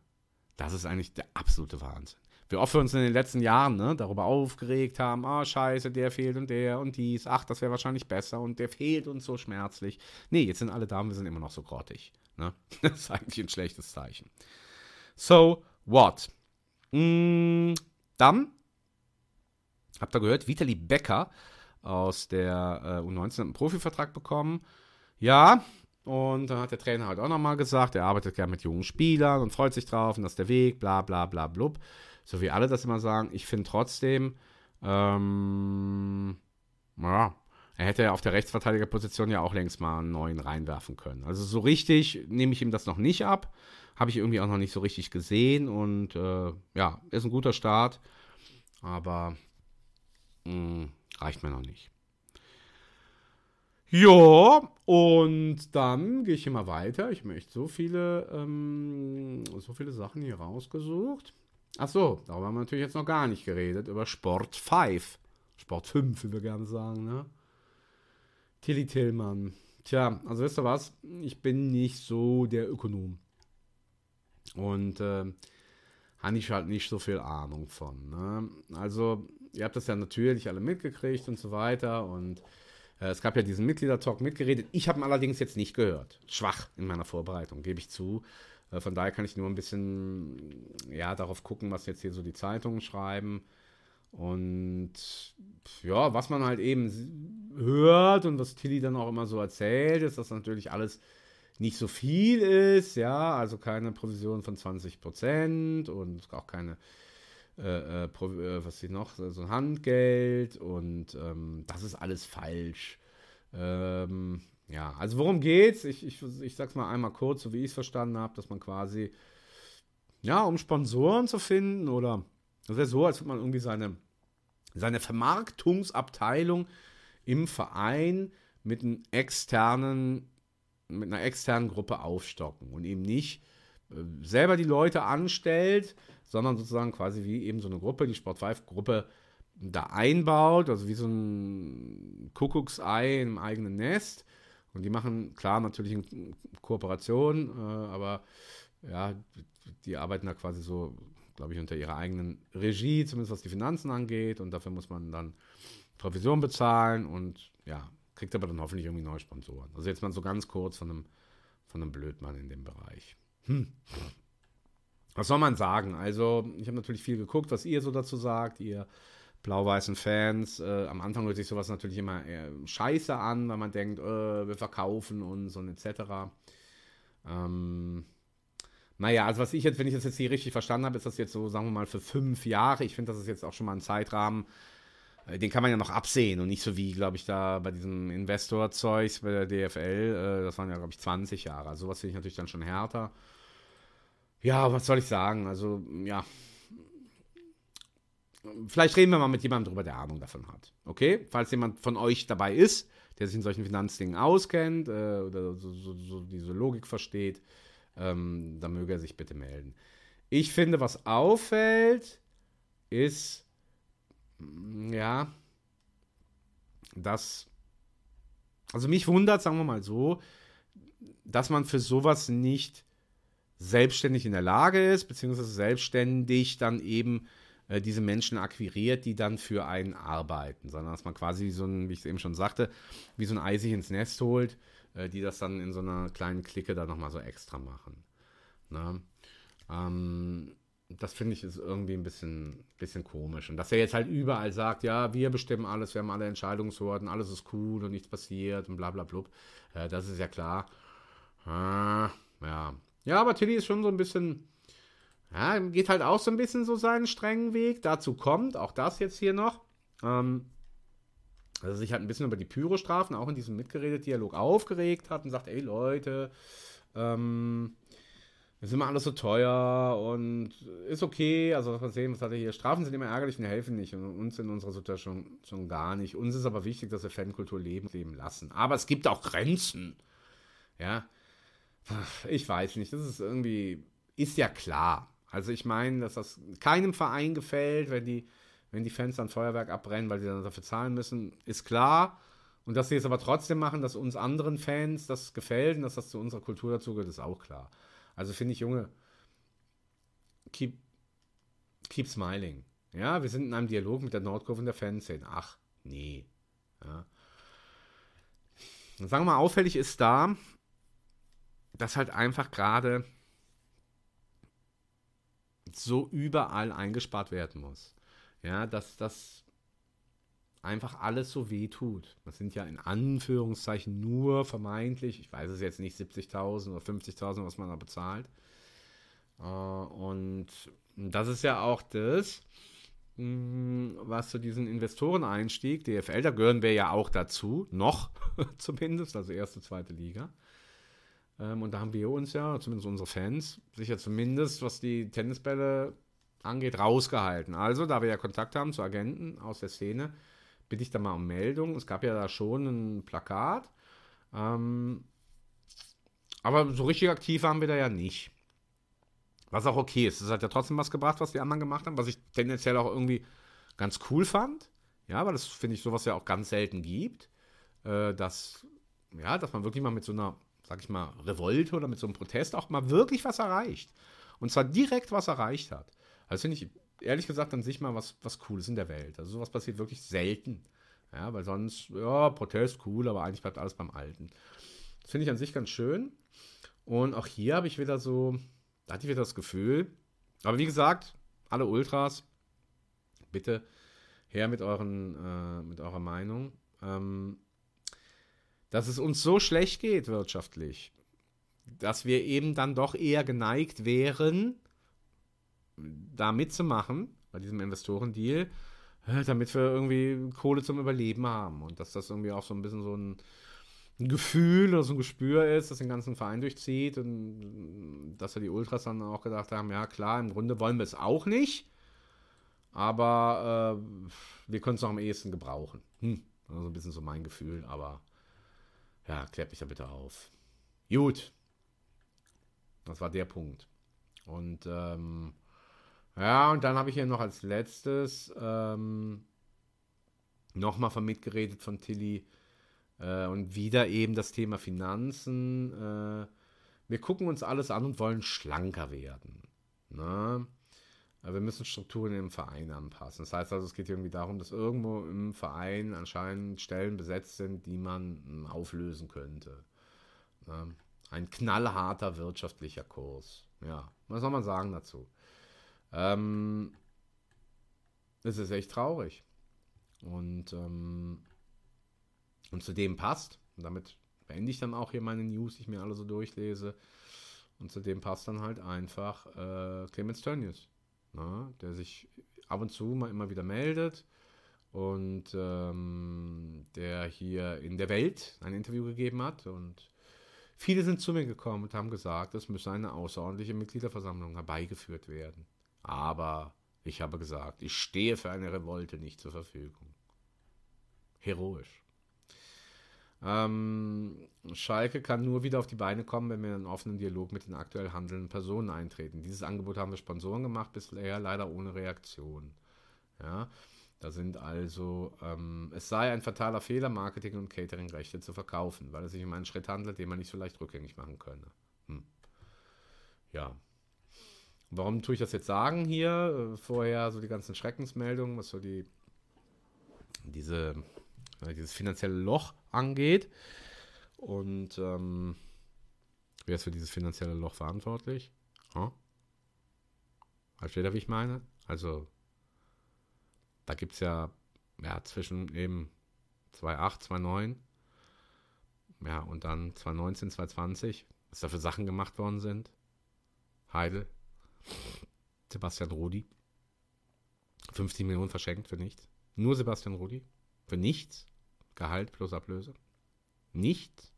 Das ist eigentlich der absolute Wahnsinn. Wie oft wir uns in den letzten Jahren ne, darüber aufgeregt haben, ah, oh, scheiße, der fehlt und der und dies, ach, das wäre wahrscheinlich besser und der fehlt uns so schmerzlich. Nee, jetzt sind alle da und wir sind immer noch so grottig. Ne? Das ist eigentlich ein schlechtes Zeichen. So, what? Mm, dann habt ihr gehört, Vitali Becker aus der äh, U19 hat einen Profivertrag bekommen. Ja, und dann hat der Trainer halt auch nochmal gesagt, er arbeitet gerne mit jungen Spielern und freut sich drauf und das ist der Weg, bla bla bla blub. So wie alle das immer sagen. Ich finde trotzdem, ähm, ja, er hätte ja auf der Rechtsverteidigerposition ja auch längst mal einen neuen reinwerfen können. Also so richtig nehme ich ihm das noch nicht ab. Habe ich irgendwie auch noch nicht so richtig gesehen. Und äh, ja, ist ein guter Start. Aber mh, hm, reicht mir noch nicht. Ja, und dann gehe ich hier mal weiter. Ich möchte so viele, ähm, so viele Sachen hier rausgesucht. Ach so, darüber haben wir natürlich jetzt noch gar nicht geredet. Über Sport 5. Sport 5, wie wir gerne sagen, ne? Tilly Tillmann. Tja, also wisst ihr was? Ich bin nicht so der Ökonom. Und äh, habe ich halt nicht so viel Ahnung von. Ne? Also, ihr habt das ja natürlich alle mitgekriegt und so weiter. Und äh, es gab ja diesen Mitgliedertalk mitgeredet. Ich habe ihn allerdings jetzt nicht gehört. Schwach in meiner Vorbereitung, gebe ich zu. Äh, von daher kann ich nur ein bisschen ja, darauf gucken, was jetzt hier so die Zeitungen schreiben. Und ja, was man halt eben hört und was Tilly dann auch immer so erzählt, ist, dass natürlich alles nicht so viel ist, ja, also keine Provision von 20 Prozent und auch keine, äh, äh, äh was sie noch, so ein Handgeld und ähm, das ist alles falsch. Ähm, ja, also worum geht's? Ich, ich, ich sag's mal einmal kurz, so wie ich es verstanden habe, dass man quasi, ja, um Sponsoren zu finden oder das wäre so, als würde man irgendwie seine, seine Vermarktungsabteilung im Verein mit einem externen, mit einer externen Gruppe aufstocken und eben nicht äh, selber die Leute anstellt, sondern sozusagen quasi wie eben so eine Gruppe, die Sport 5 Gruppe da einbaut, also wie so ein Kuckucksei im eigenen Nest und die machen, klar, natürlich in Kooperation, äh, aber ja, die arbeiten da quasi so, glaube ich, unter ihrer eigenen Regie, zumindest was die Finanzen angeht. Und dafür muss man dann Provision bezahlen und ja, kriegt aber dann hoffentlich irgendwie neue Sponsoren. Also jetzt mal so ganz kurz von einem, von einem Blödmann in dem Bereich. Hm. Was soll man sagen? Also, ich habe natürlich viel geguckt, was ihr so dazu sagt. Ihr blau-weißen Fans. Äh, am Anfang hört sich sowas natürlich immer scheiße an, weil man denkt, äh, wir verkaufen uns und etc. Ähm, naja, also was ich jetzt, wenn ich das jetzt hier richtig verstanden habe, ist das jetzt so, sagen wir mal, für fünf Jahre. Ich finde, das ist jetzt auch schon mal ein Zeitrahmen, äh, den kann man ja noch absehen und nicht so wie, glaube ich, da bei diesem Investor-Zeugs bei der DFL, äh, das waren ja, glaube ich, 20 Jahre. Also sowas finde ich natürlich dann schon härter. Ja, was soll ich sagen? Also, ja, vielleicht reden wir mal mit jemandem drüber, der Ahnung davon hat. Okay? Falls jemand von euch dabei ist, der sich in solchen Finanzdingen auskennt äh, oder so, so, so, diese Logik versteht, ähm, dann möge er sich bitte melden. Ich finde, was auffällt, ist, mm, ja, dass, also mich wundert, sagen wir mal so, dass man für sowas nicht selbstständig in der Lage ist, beziehungsweise selbstständig dann eben äh, diese Menschen akquiriert, die dann für einen arbeiten, sondern dass man quasi so ein, wie ich es eben schon sagte, wie so ein Ei sich ins Nest holt, äh, die das dann in so einer kleinen Clique da nochmal so extra machen. Ne? Ähm, das finde ich ist irgendwie ein bisschen, bisschen komisch. Und dass er jetzt halt überall sagt, ja, wir bestimmen alles, wir haben alle Entscheidungshorten, alles ist cool und nichts passiert und bla bla blub. Äh, das ist ja klar. Ah, ja. Ja, aber Tilly ist schon so ein bisschen, ja, geht halt auch so ein bisschen so seinen strengen Weg. Dazu kommt, auch das jetzt hier noch, ähm, dass er sich halt ein bisschen über die Pyrostrafen auch in diesem Mitgeredet-Dialog aufgeregt hat und sagt, ey Leute, ähm, ist immer alles so teuer und ist okay. Also, was wir sehen, was hat er hier? Strafen sind immer ärgerlich und helfen nicht. Und uns in unserer Situation schon gar nicht. Uns ist aber wichtig, dass wir Fankultur leben, leben lassen. Aber es gibt auch Grenzen. Ja. Ich weiß nicht. Das ist irgendwie, ist ja klar. Also ich meine, dass das keinem Verein gefällt, wenn die, wenn die Fans dann Feuerwerk abbrennen, weil sie dann dafür zahlen müssen, ist klar. Und dass sie es aber trotzdem machen, dass uns anderen Fans das gefällt und dass das zu unserer Kultur dazugehört, ist auch klar. Also finde ich, Junge, keep, keep smiling. Ja, wir sind in einem Dialog mit der Nordkurve und der Fanszene. Ach, nee. Ja. sagen wir mal, auffällig ist da, dass halt einfach gerade so überall eingespart werden muss. Ja, dass das einfach alles so weh tut. Das sind ja in Anführungszeichen nur vermeintlich, ich weiß es jetzt nicht, 70.000 oder 50.000, was man da bezahlt. Äh, und das ist ja auch das, mm, was zu diesem Investoreneinstieg, DFL, da gehören wir ja auch dazu, noch zumindest, also erste, zweite Liga. Ähm, und da haben wir uns ja, zumindest unsere Fans, sicher zumindest, was die Tennisbälle angeht, rausgehalten. Also, da wir ja Kontakt haben zu Agenten aus der Szene, bitte ich da mal um Meldung. Es gab ja da schon ein Plakat. Ähm, aber so richtig aktiv waren wir da ja nicht. Was auch okay ist. Es hat ja trotzdem was gebracht, was die anderen gemacht haben, was ich tendenziell auch irgendwie ganz cool fand. Ja, weil das finde ich sowas ja auch ganz selten gibt. Äh, dass, ja, dass man wirklich mal mit so einer sag ich mal, Revolte oder mit so einem Protest auch mal wirklich was erreicht. Und zwar direkt was erreicht hat. Also finde ich, ehrlich gesagt, an sich mal was, was Cooles in der Welt. Also sowas passiert wirklich selten. Ja, weil sonst, ja, Protest cool, aber eigentlich bleibt alles beim Alten. Das finde ich an sich ganz schön. Und auch hier habe ich wieder so, da hatte ich wieder das Gefühl. Aber wie gesagt, alle Ultras, bitte her mit, euren, äh, mit eurer Meinung. Ähm, dass es uns so schlecht geht wirtschaftlich, dass wir eben dann doch eher geneigt wären, da mitzumachen, bei diesem Investorendeal, äh, damit wir irgendwie Kohle zum Überleben haben. Und dass das irgendwie auch so ein bisschen so ein, ein Gefühl oder so ein Gespür ist, das den ganzen Verein durchzieht. Und dass ja die Ultras dann auch gedacht haben, ja klar, im Grunde wollen wir es auch nicht. Aber äh, wir können es noch am ehesten gebrauchen. Hm, also ein bisschen so mein Gefühl, aber ja, klärt mich da bitte auf. Gut. Das war der Punkt. Und ähm, ja, und dann habe ich hier noch als letztes ähm, nochmal von mitgeredet von Tilly äh, und wieder eben das Thema Finanzen. Äh, wir gucken uns alles an und wollen schlanker werden. Ne? Wir müssen Strukturen im Verein anpassen. Das heißt also, es geht irgendwie darum, dass irgendwo im Verein anscheinend Stellen besetzt sind, die man hm, auflösen könnte. Ne? Ein knallharter wirtschaftlicher Kurs. Ja, was soll man sagen dazu? Ähm, es ist echt traurig. Und, ähm, und zu dem passt, und damit beende ich dann auch hier meine News, die ich mir alle so durchlese. Und zu dem passt dann halt einfach äh, Clemens Tönnies, ne, der sich ab und zu mal immer wieder meldet und ähm, der hier in der Welt ein Interview gegeben hat und viele sind zu mir gekommen und haben gesagt, es müsse eine außerordentliche Mitgliederversammlung herbeigeführt werden. Aber ich habe gesagt, ich stehe für eine Revolte nicht zur Verfügung. Heroisch. Ähm, Schalke kann nur wieder auf die Beine kommen, wenn wir in einen offenen Dialog mit den aktuell handelnden Personen eintreten. Dieses Angebot haben wir Sponsoren gemacht, bisher leider ohne Reaktion. Ja, da sind also, ähm, es sei ein fataler Fehler, Marketing- und Catering-Rechte zu verkaufen, weil es sich um einen Schritt handelt, den man nicht so leicht rückgängig machen könne. Hm. Ja, Warum tue ich das jetzt sagen hier? Äh, vorher so die ganzen Schreckensmeldungen, was so die diese dieses finanzielle Loch angeht. Und ähm, wer ist für dieses finanzielle Loch verantwortlich? Huh? Versteht ihr, wie ich meine? Also, da gibt es ja, ja zwischen eben 2,8, 2,9 ja, und dann 2019, 2020, was da für Sachen gemacht worden sind. Heidel, Sebastian Rudi. 50 Millionen verschenkt für nichts. Nur Sebastian Rudi. Für nichts. Gehalt plus Ablöse. Nichts.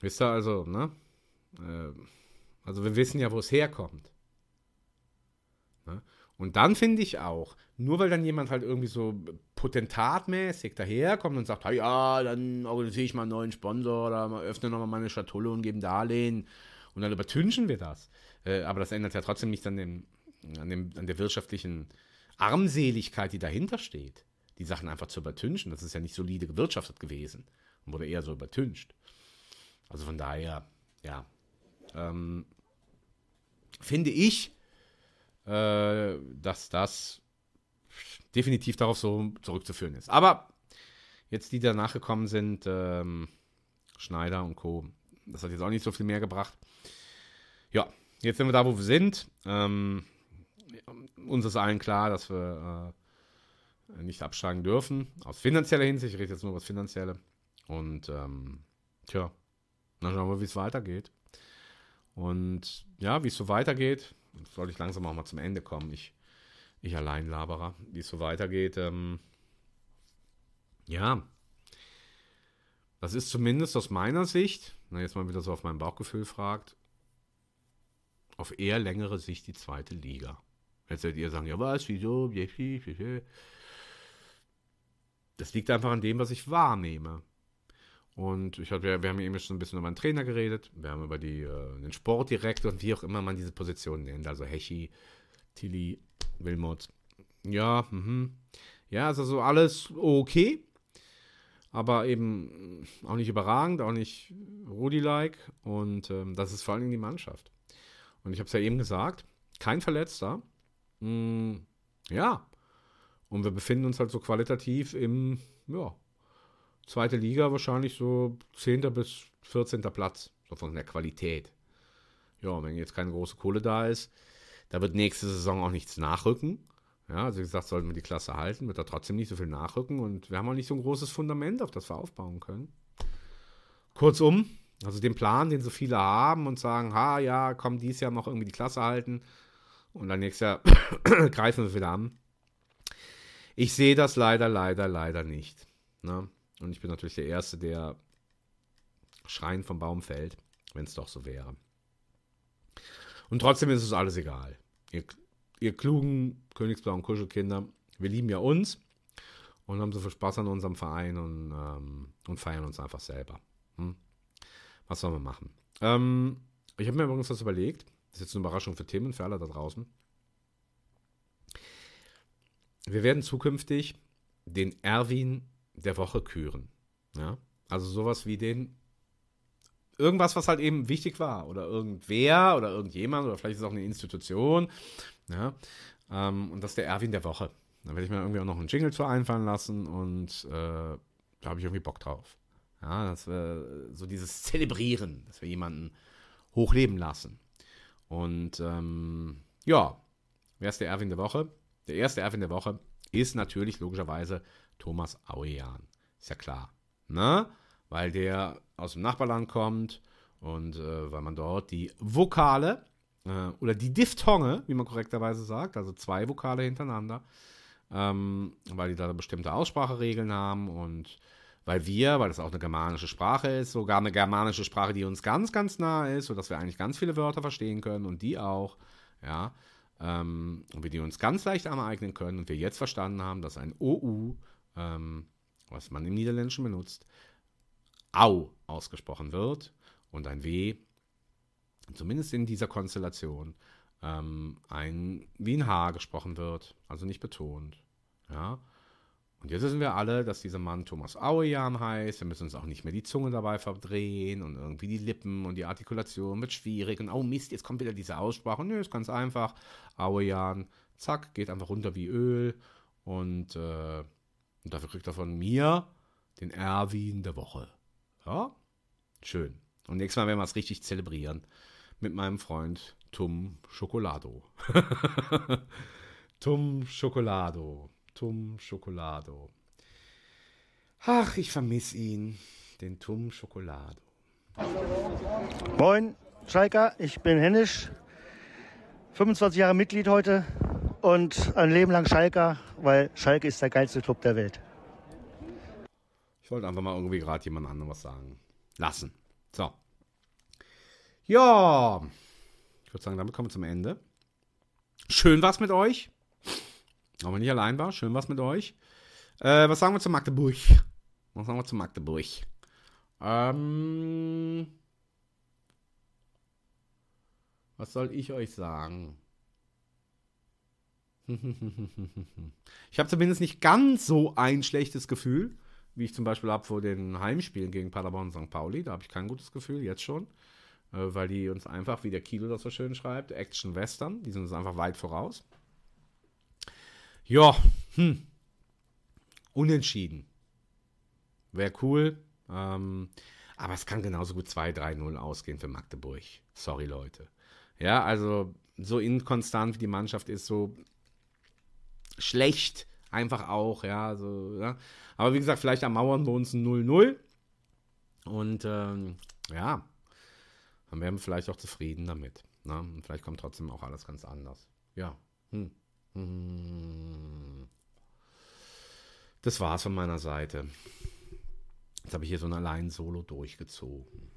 Wisst ihr also, ne? Äh, also wir wissen ja, wo es herkommt. Ne? Und dann finde ich auch, nur weil dann jemand halt irgendwie so potentatmäßig daherkommt und sagt, ja, dann organisiere ich mal einen neuen Sponsor oder öffne nochmal meine Schatulle und gebe Darlehen und dann übertünchen wir das. Äh, aber das ändert ja trotzdem nichts an, dem, an, dem, an der wirtschaftlichen Armseligkeit, die dahinter steht. Die Sachen einfach zu übertünchen, das ist ja nicht solide gewirtschaftet gewesen und wurde eher so übertüncht. Also von daher, ja, ähm, finde ich, äh, dass das definitiv darauf so zurückzuführen ist. Aber jetzt die, die danach gekommen sind, ähm, Schneider und Co., das hat jetzt auch nicht so viel mehr gebracht. Ja, jetzt sind wir da, wo wir sind. Ähm, uns ist allen klar, dass wir äh, nicht absteigen dürfen. Aus finanzieller Hinsicht, ich rede jetzt nur über das Finanzielle. Und ähm, tja, dann schauen wir, wie es weitergeht. Und ja, wie es so weitergeht, sollte ich langsam auch mal zum Ende kommen. Ich, ich allein laberer, wie es so weitergeht. Ähm, ja, das ist zumindest aus meiner Sicht, wenn jetzt mal wieder so auf mein Bauchgefühl fragt, auf eher längere Sicht die zweite Liga. Jetzt werdet ihr sagen, ja was, wieso? Das liegt einfach an dem, was ich wahrnehme. Und ich hab, wir, wir haben eben schon ein bisschen über den Trainer geredet, wir haben über die, äh, den Sportdirektor und wie auch immer man diese Position nennt, also Hechi, Tilly, Wilmot. Ja, mhm. ja, also so alles okay, aber eben auch nicht überragend, auch nicht Rudi-like und ähm, das ist vor allen Dingen die Mannschaft. Und ich habe es ja eben gesagt, kein Verletzter. Mm, ja. Und wir befinden uns halt so qualitativ im, ja, zweite Liga wahrscheinlich so 10. bis 14. Platz, so von der Qualität. ja, wenn jetzt keine große Kohle da ist, da wird nächste Saison auch nichts nachrücken. Ja, also wie gesagt, sollten wir die Klasse halten, wird da trotzdem nicht so viel nachrücken und wir haben auch nicht so ein großes Fundament, auf das wir aufbauen können. Kurzum, also den Plan, den so viele haben und sagen, ha, ja, komm, dies Jahr noch irgendwie die Klasse halten und dann nächstes Jahr greifen wir wieder an. Ich sehe das leider, leider, leider nicht. Ne? Und ich bin natürlich der Erste, der schreien vom Baum fällt, wenn es doch so wäre. Und trotzdem ist es alles egal. Ihr, ihr klugen Königsblauen Kuschelkinder, wir lieben ja uns und haben so viel Spaß an unserem Verein und, ähm, und feiern uns einfach selber. Hm? Was sollen wir machen? Ähm, ich habe mir übrigens was überlegt. Das ist jetzt eine Überraschung für Tim und für alle da draußen. Wir werden zukünftig den Erwin der Woche küren. Ja? Also sowas wie den irgendwas, was halt eben wichtig war. Oder irgendwer oder irgendjemand oder vielleicht ist es auch eine Institution. Ja? Ähm, und das ist der Erwin der Woche. Da werde ich mir irgendwie auch noch einen Jingle zu einfallen lassen und äh, da habe ich irgendwie Bock drauf. Ja, dass wir so dieses Zelebrieren, dass wir jemanden hochleben lassen. Und ähm, ja, wer ist der Erwin der Woche? Der erste Erwin der Woche ist natürlich logischerweise Thomas Auejan. Ist ja klar. Ne? Weil der aus dem Nachbarland kommt und äh, weil man dort die Vokale äh, oder die Diphthonge, wie man korrekterweise sagt, also zwei Vokale hintereinander, ähm, weil die da bestimmte Ausspracheregeln haben und weil wir, weil das auch eine germanische Sprache ist, sogar eine germanische Sprache, die uns ganz, ganz nah ist, sodass wir eigentlich ganz viele Wörter verstehen können und die auch, ja, ähm, und wir die uns ganz leicht aneignen können und wir jetzt verstanden haben, dass ein OU, ähm, was man im Niederländischen benutzt, Au ausgesprochen wird und ein W, zumindest in dieser Konstellation, ähm, ein wie ein H gesprochen wird, also nicht betont, ja, und jetzt wissen wir alle, dass dieser Mann Thomas Auejan heißt. Wir müssen uns auch nicht mehr die Zunge dabei verdrehen und irgendwie die Lippen und die Artikulation wird schwierig. Und oh Mist, jetzt kommt wieder diese Aussprache. Nö, ist ganz einfach. Auejan, zack, geht einfach runter wie Öl. Und, äh, und dafür kriegt er von mir den Erwin der Woche. Ja, schön. Und nächstes Mal werden wir es richtig zelebrieren mit meinem Freund Tum Schokolado. Tum Schokolado. Tum Schokolado. Ach, ich vermisse ihn, den Tum Schokolado. Moin, Schalker, ich bin Hennisch, 25 Jahre Mitglied heute und ein Leben lang Schalker, weil Schalke ist der geilste Club der Welt. Ich wollte einfach mal irgendwie gerade jemand anderem was sagen. Lassen. So. Ja. Ich würde sagen, damit kommen wir zum Ende. Schön war's mit euch. Wenn ich allein war, schön was mit euch. Äh, was sagen wir zu Magdeburg? Was sagen wir zu Magdeburg? Ähm, was soll ich euch sagen? ich habe zumindest nicht ganz so ein schlechtes Gefühl, wie ich zum Beispiel habe vor den Heimspielen gegen Paderborn und St. Pauli. Da habe ich kein gutes Gefühl, jetzt schon. Äh, weil die uns einfach, wie der Kilo das so schön schreibt, Action Western, die sind uns einfach weit voraus. Ja, hm. Unentschieden. Wäre cool. Ähm, aber es kann genauso gut 2-3-0 ausgehen für Magdeburg. Sorry, Leute. Ja, also so inkonstant wie die Mannschaft ist, so schlecht einfach auch, ja, so, ja. Aber wie gesagt, vielleicht am Mauern bei uns ein 0-0. Und ähm, ja, dann wären wir vielleicht auch zufrieden damit. Ne? Und vielleicht kommt trotzdem auch alles ganz anders. Ja. Hm. Hm. Das war's von meiner Seite. Jetzt habe ich hier so ein allein Solo durchgezogen.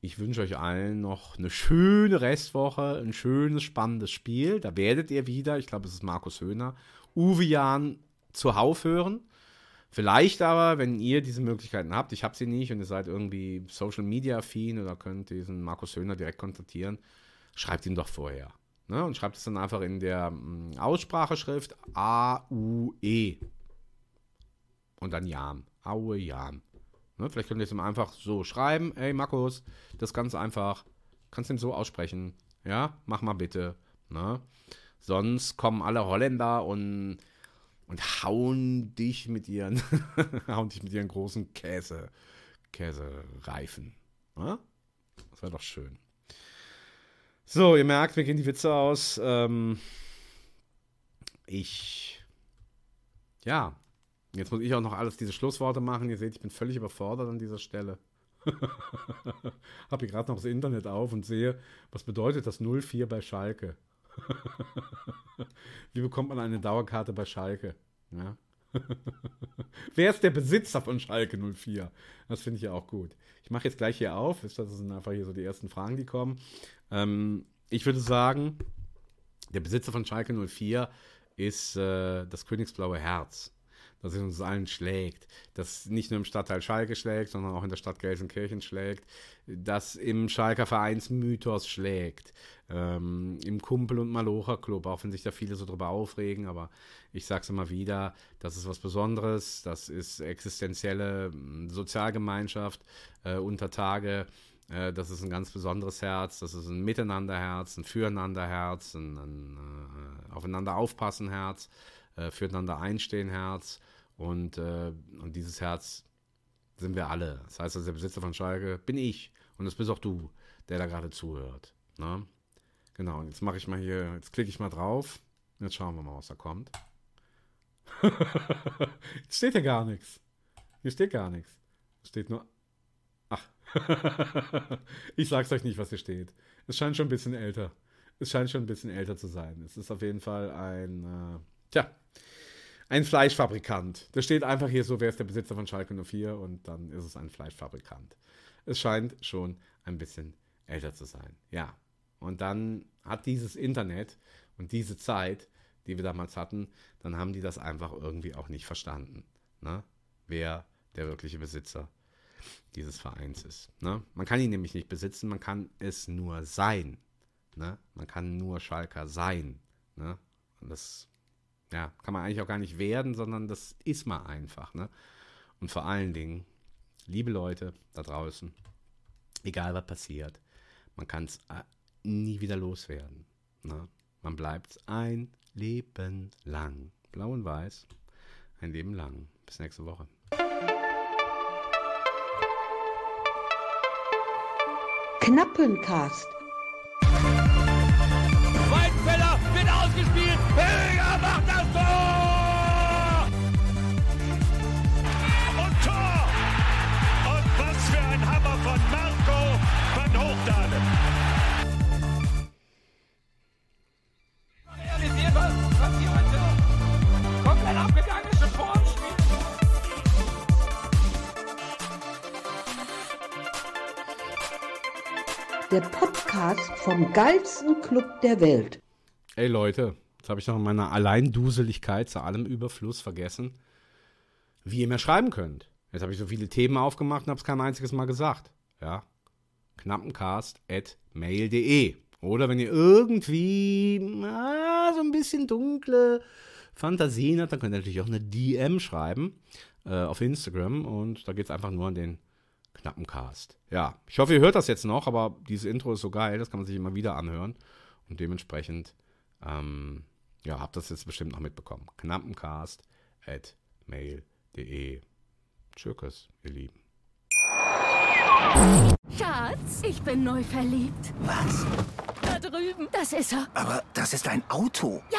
Ich wünsche euch allen noch eine schöne Restwoche, ein schönes, spannendes Spiel. Da werdet ihr wieder, ich glaube, es ist Markus Höhner, Uwe Jan zuhauf hören. Vielleicht aber, wenn ihr diese Möglichkeiten habt, ich habe sie nicht und ihr seid irgendwie Social Media affin oder könnt diesen Markus Höhner direkt kontaktieren, schreibt ihn doch vorher. Ne, und schreibt es dann einfach in der mm, Ausspracheschrift A-U-E. Und dann Jan. Aue Jan. Ne, vielleicht könnt ihr es ihm einfach so schreiben. Ey, Markus, das ganz einfach. Kannst du ihn so aussprechen. Ja, mach mal bitte. Ne? Sonst kommen alle Holländer und, und hauen dich mit ihren, hauen dich mit ihren großen Käse, Käsereifen. Ne? Das wäre doch schön. So, ihr merkt, mir gehen die Witze aus. Ähm, ich. Ja. Jetzt muss ich auch noch alles diese Schlussworte machen. Ihr seht, ich bin völlig überfordert an dieser Stelle. Habe hier gerade noch das Internet auf und sehe, was bedeutet das 04 bei Schalke? Wie bekommt man eine Dauerkarte bei Schalke? Ja? Wer ist der Besitzer von Schalke 04? Das finde ich ja auch gut. Ich mache jetzt gleich hier auf. Das sind einfach hier so die ersten Fragen, die kommen. Ähm, ich würde sagen, der Besitzer von Schalke 04 ist äh, das Königsblaue Herz dass es uns allen schlägt, dass nicht nur im Stadtteil Schalke schlägt, sondern auch in der Stadt Gelsenkirchen schlägt, dass im Schalker Vereinsmythos schlägt, ähm, im Kumpel- und Malocher-Club, auch wenn sich da viele so drüber aufregen, aber ich sage es immer wieder, das ist was Besonderes, das ist existenzielle hm, Sozialgemeinschaft äh, unter Tage, äh, das ist ein ganz besonderes Herz, das ist ein Miteinanderherz, ein Füreinanderherz, ein, ein äh, Aufeinander aufpassen Herz, äh, füreinander einstehen Herz und, äh, und dieses Herz sind wir alle. Das heißt, also der Besitzer von Schalke bin ich. Und das bist auch du, der da gerade zuhört. Ne? Genau, jetzt mache ich mal hier, jetzt klicke ich mal drauf. Jetzt schauen wir mal, was da kommt. jetzt steht ja gar nichts. Hier steht gar nichts. Es steht nur. Ach. ich sag's euch nicht, was hier steht. Es scheint schon ein bisschen älter. Es scheint schon ein bisschen älter zu sein. Es ist auf jeden Fall ein. Äh, tja, ein Fleischfabrikant. Das steht einfach hier so, wer ist der Besitzer von Schalke 04 und dann ist es ein Fleischfabrikant. Es scheint schon ein bisschen älter zu sein. Ja. Und dann hat dieses Internet und diese Zeit, die wir damals hatten, dann haben die das einfach irgendwie auch nicht verstanden. Ne? Wer der wirkliche Besitzer dieses Vereins ist. Ne? Man kann ihn nämlich nicht besitzen, man kann es nur sein. Ne? Man kann nur Schalker sein. Ne? Und das ja, kann man eigentlich auch gar nicht werden, sondern das ist man einfach. Ne? Und vor allen Dingen, liebe Leute da draußen, egal was passiert, man kann es äh, nie wieder loswerden. Ne? Man bleibt ein Leben lang. Blau und weiß, ein Leben lang. Bis nächste Woche. Knappencast. Der Podcast vom geilsten Club der Welt. Ey Leute, jetzt habe ich noch in meiner Alleinduseligkeit zu allem Überfluss vergessen, wie ihr mir schreiben könnt. Jetzt habe ich so viele Themen aufgemacht und habe es kein einziges Mal gesagt. Ja. Knappencast.mail.de. Oder wenn ihr irgendwie na, so ein bisschen dunkle Fantasien habt, dann könnt ihr natürlich auch eine DM schreiben äh, auf Instagram und da geht es einfach nur an den Knappencast. Ja, ich hoffe, ihr hört das jetzt noch, aber dieses Intro ist so geil, das kann man sich immer wieder anhören. Und dementsprechend, ähm, ja, habt das jetzt bestimmt noch mitbekommen. Knappencast at mail.de. Tschüss, ihr Lieben. Schatz, ich bin neu verliebt. Was? Da drüben. Das ist er. Aber das ist ein Auto. Ja,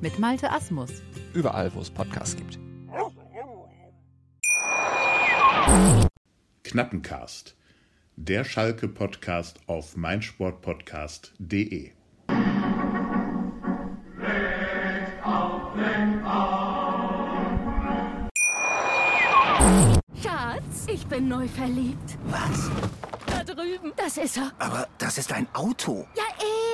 Mit Malte Asmus. Überall, wo es Podcasts gibt. Knappencast. Der Schalke-Podcast auf meinsportpodcast.de. Schatz, ich bin neu verliebt. Was? Da drüben. Das ist er. Aber das ist ein Auto. Ja,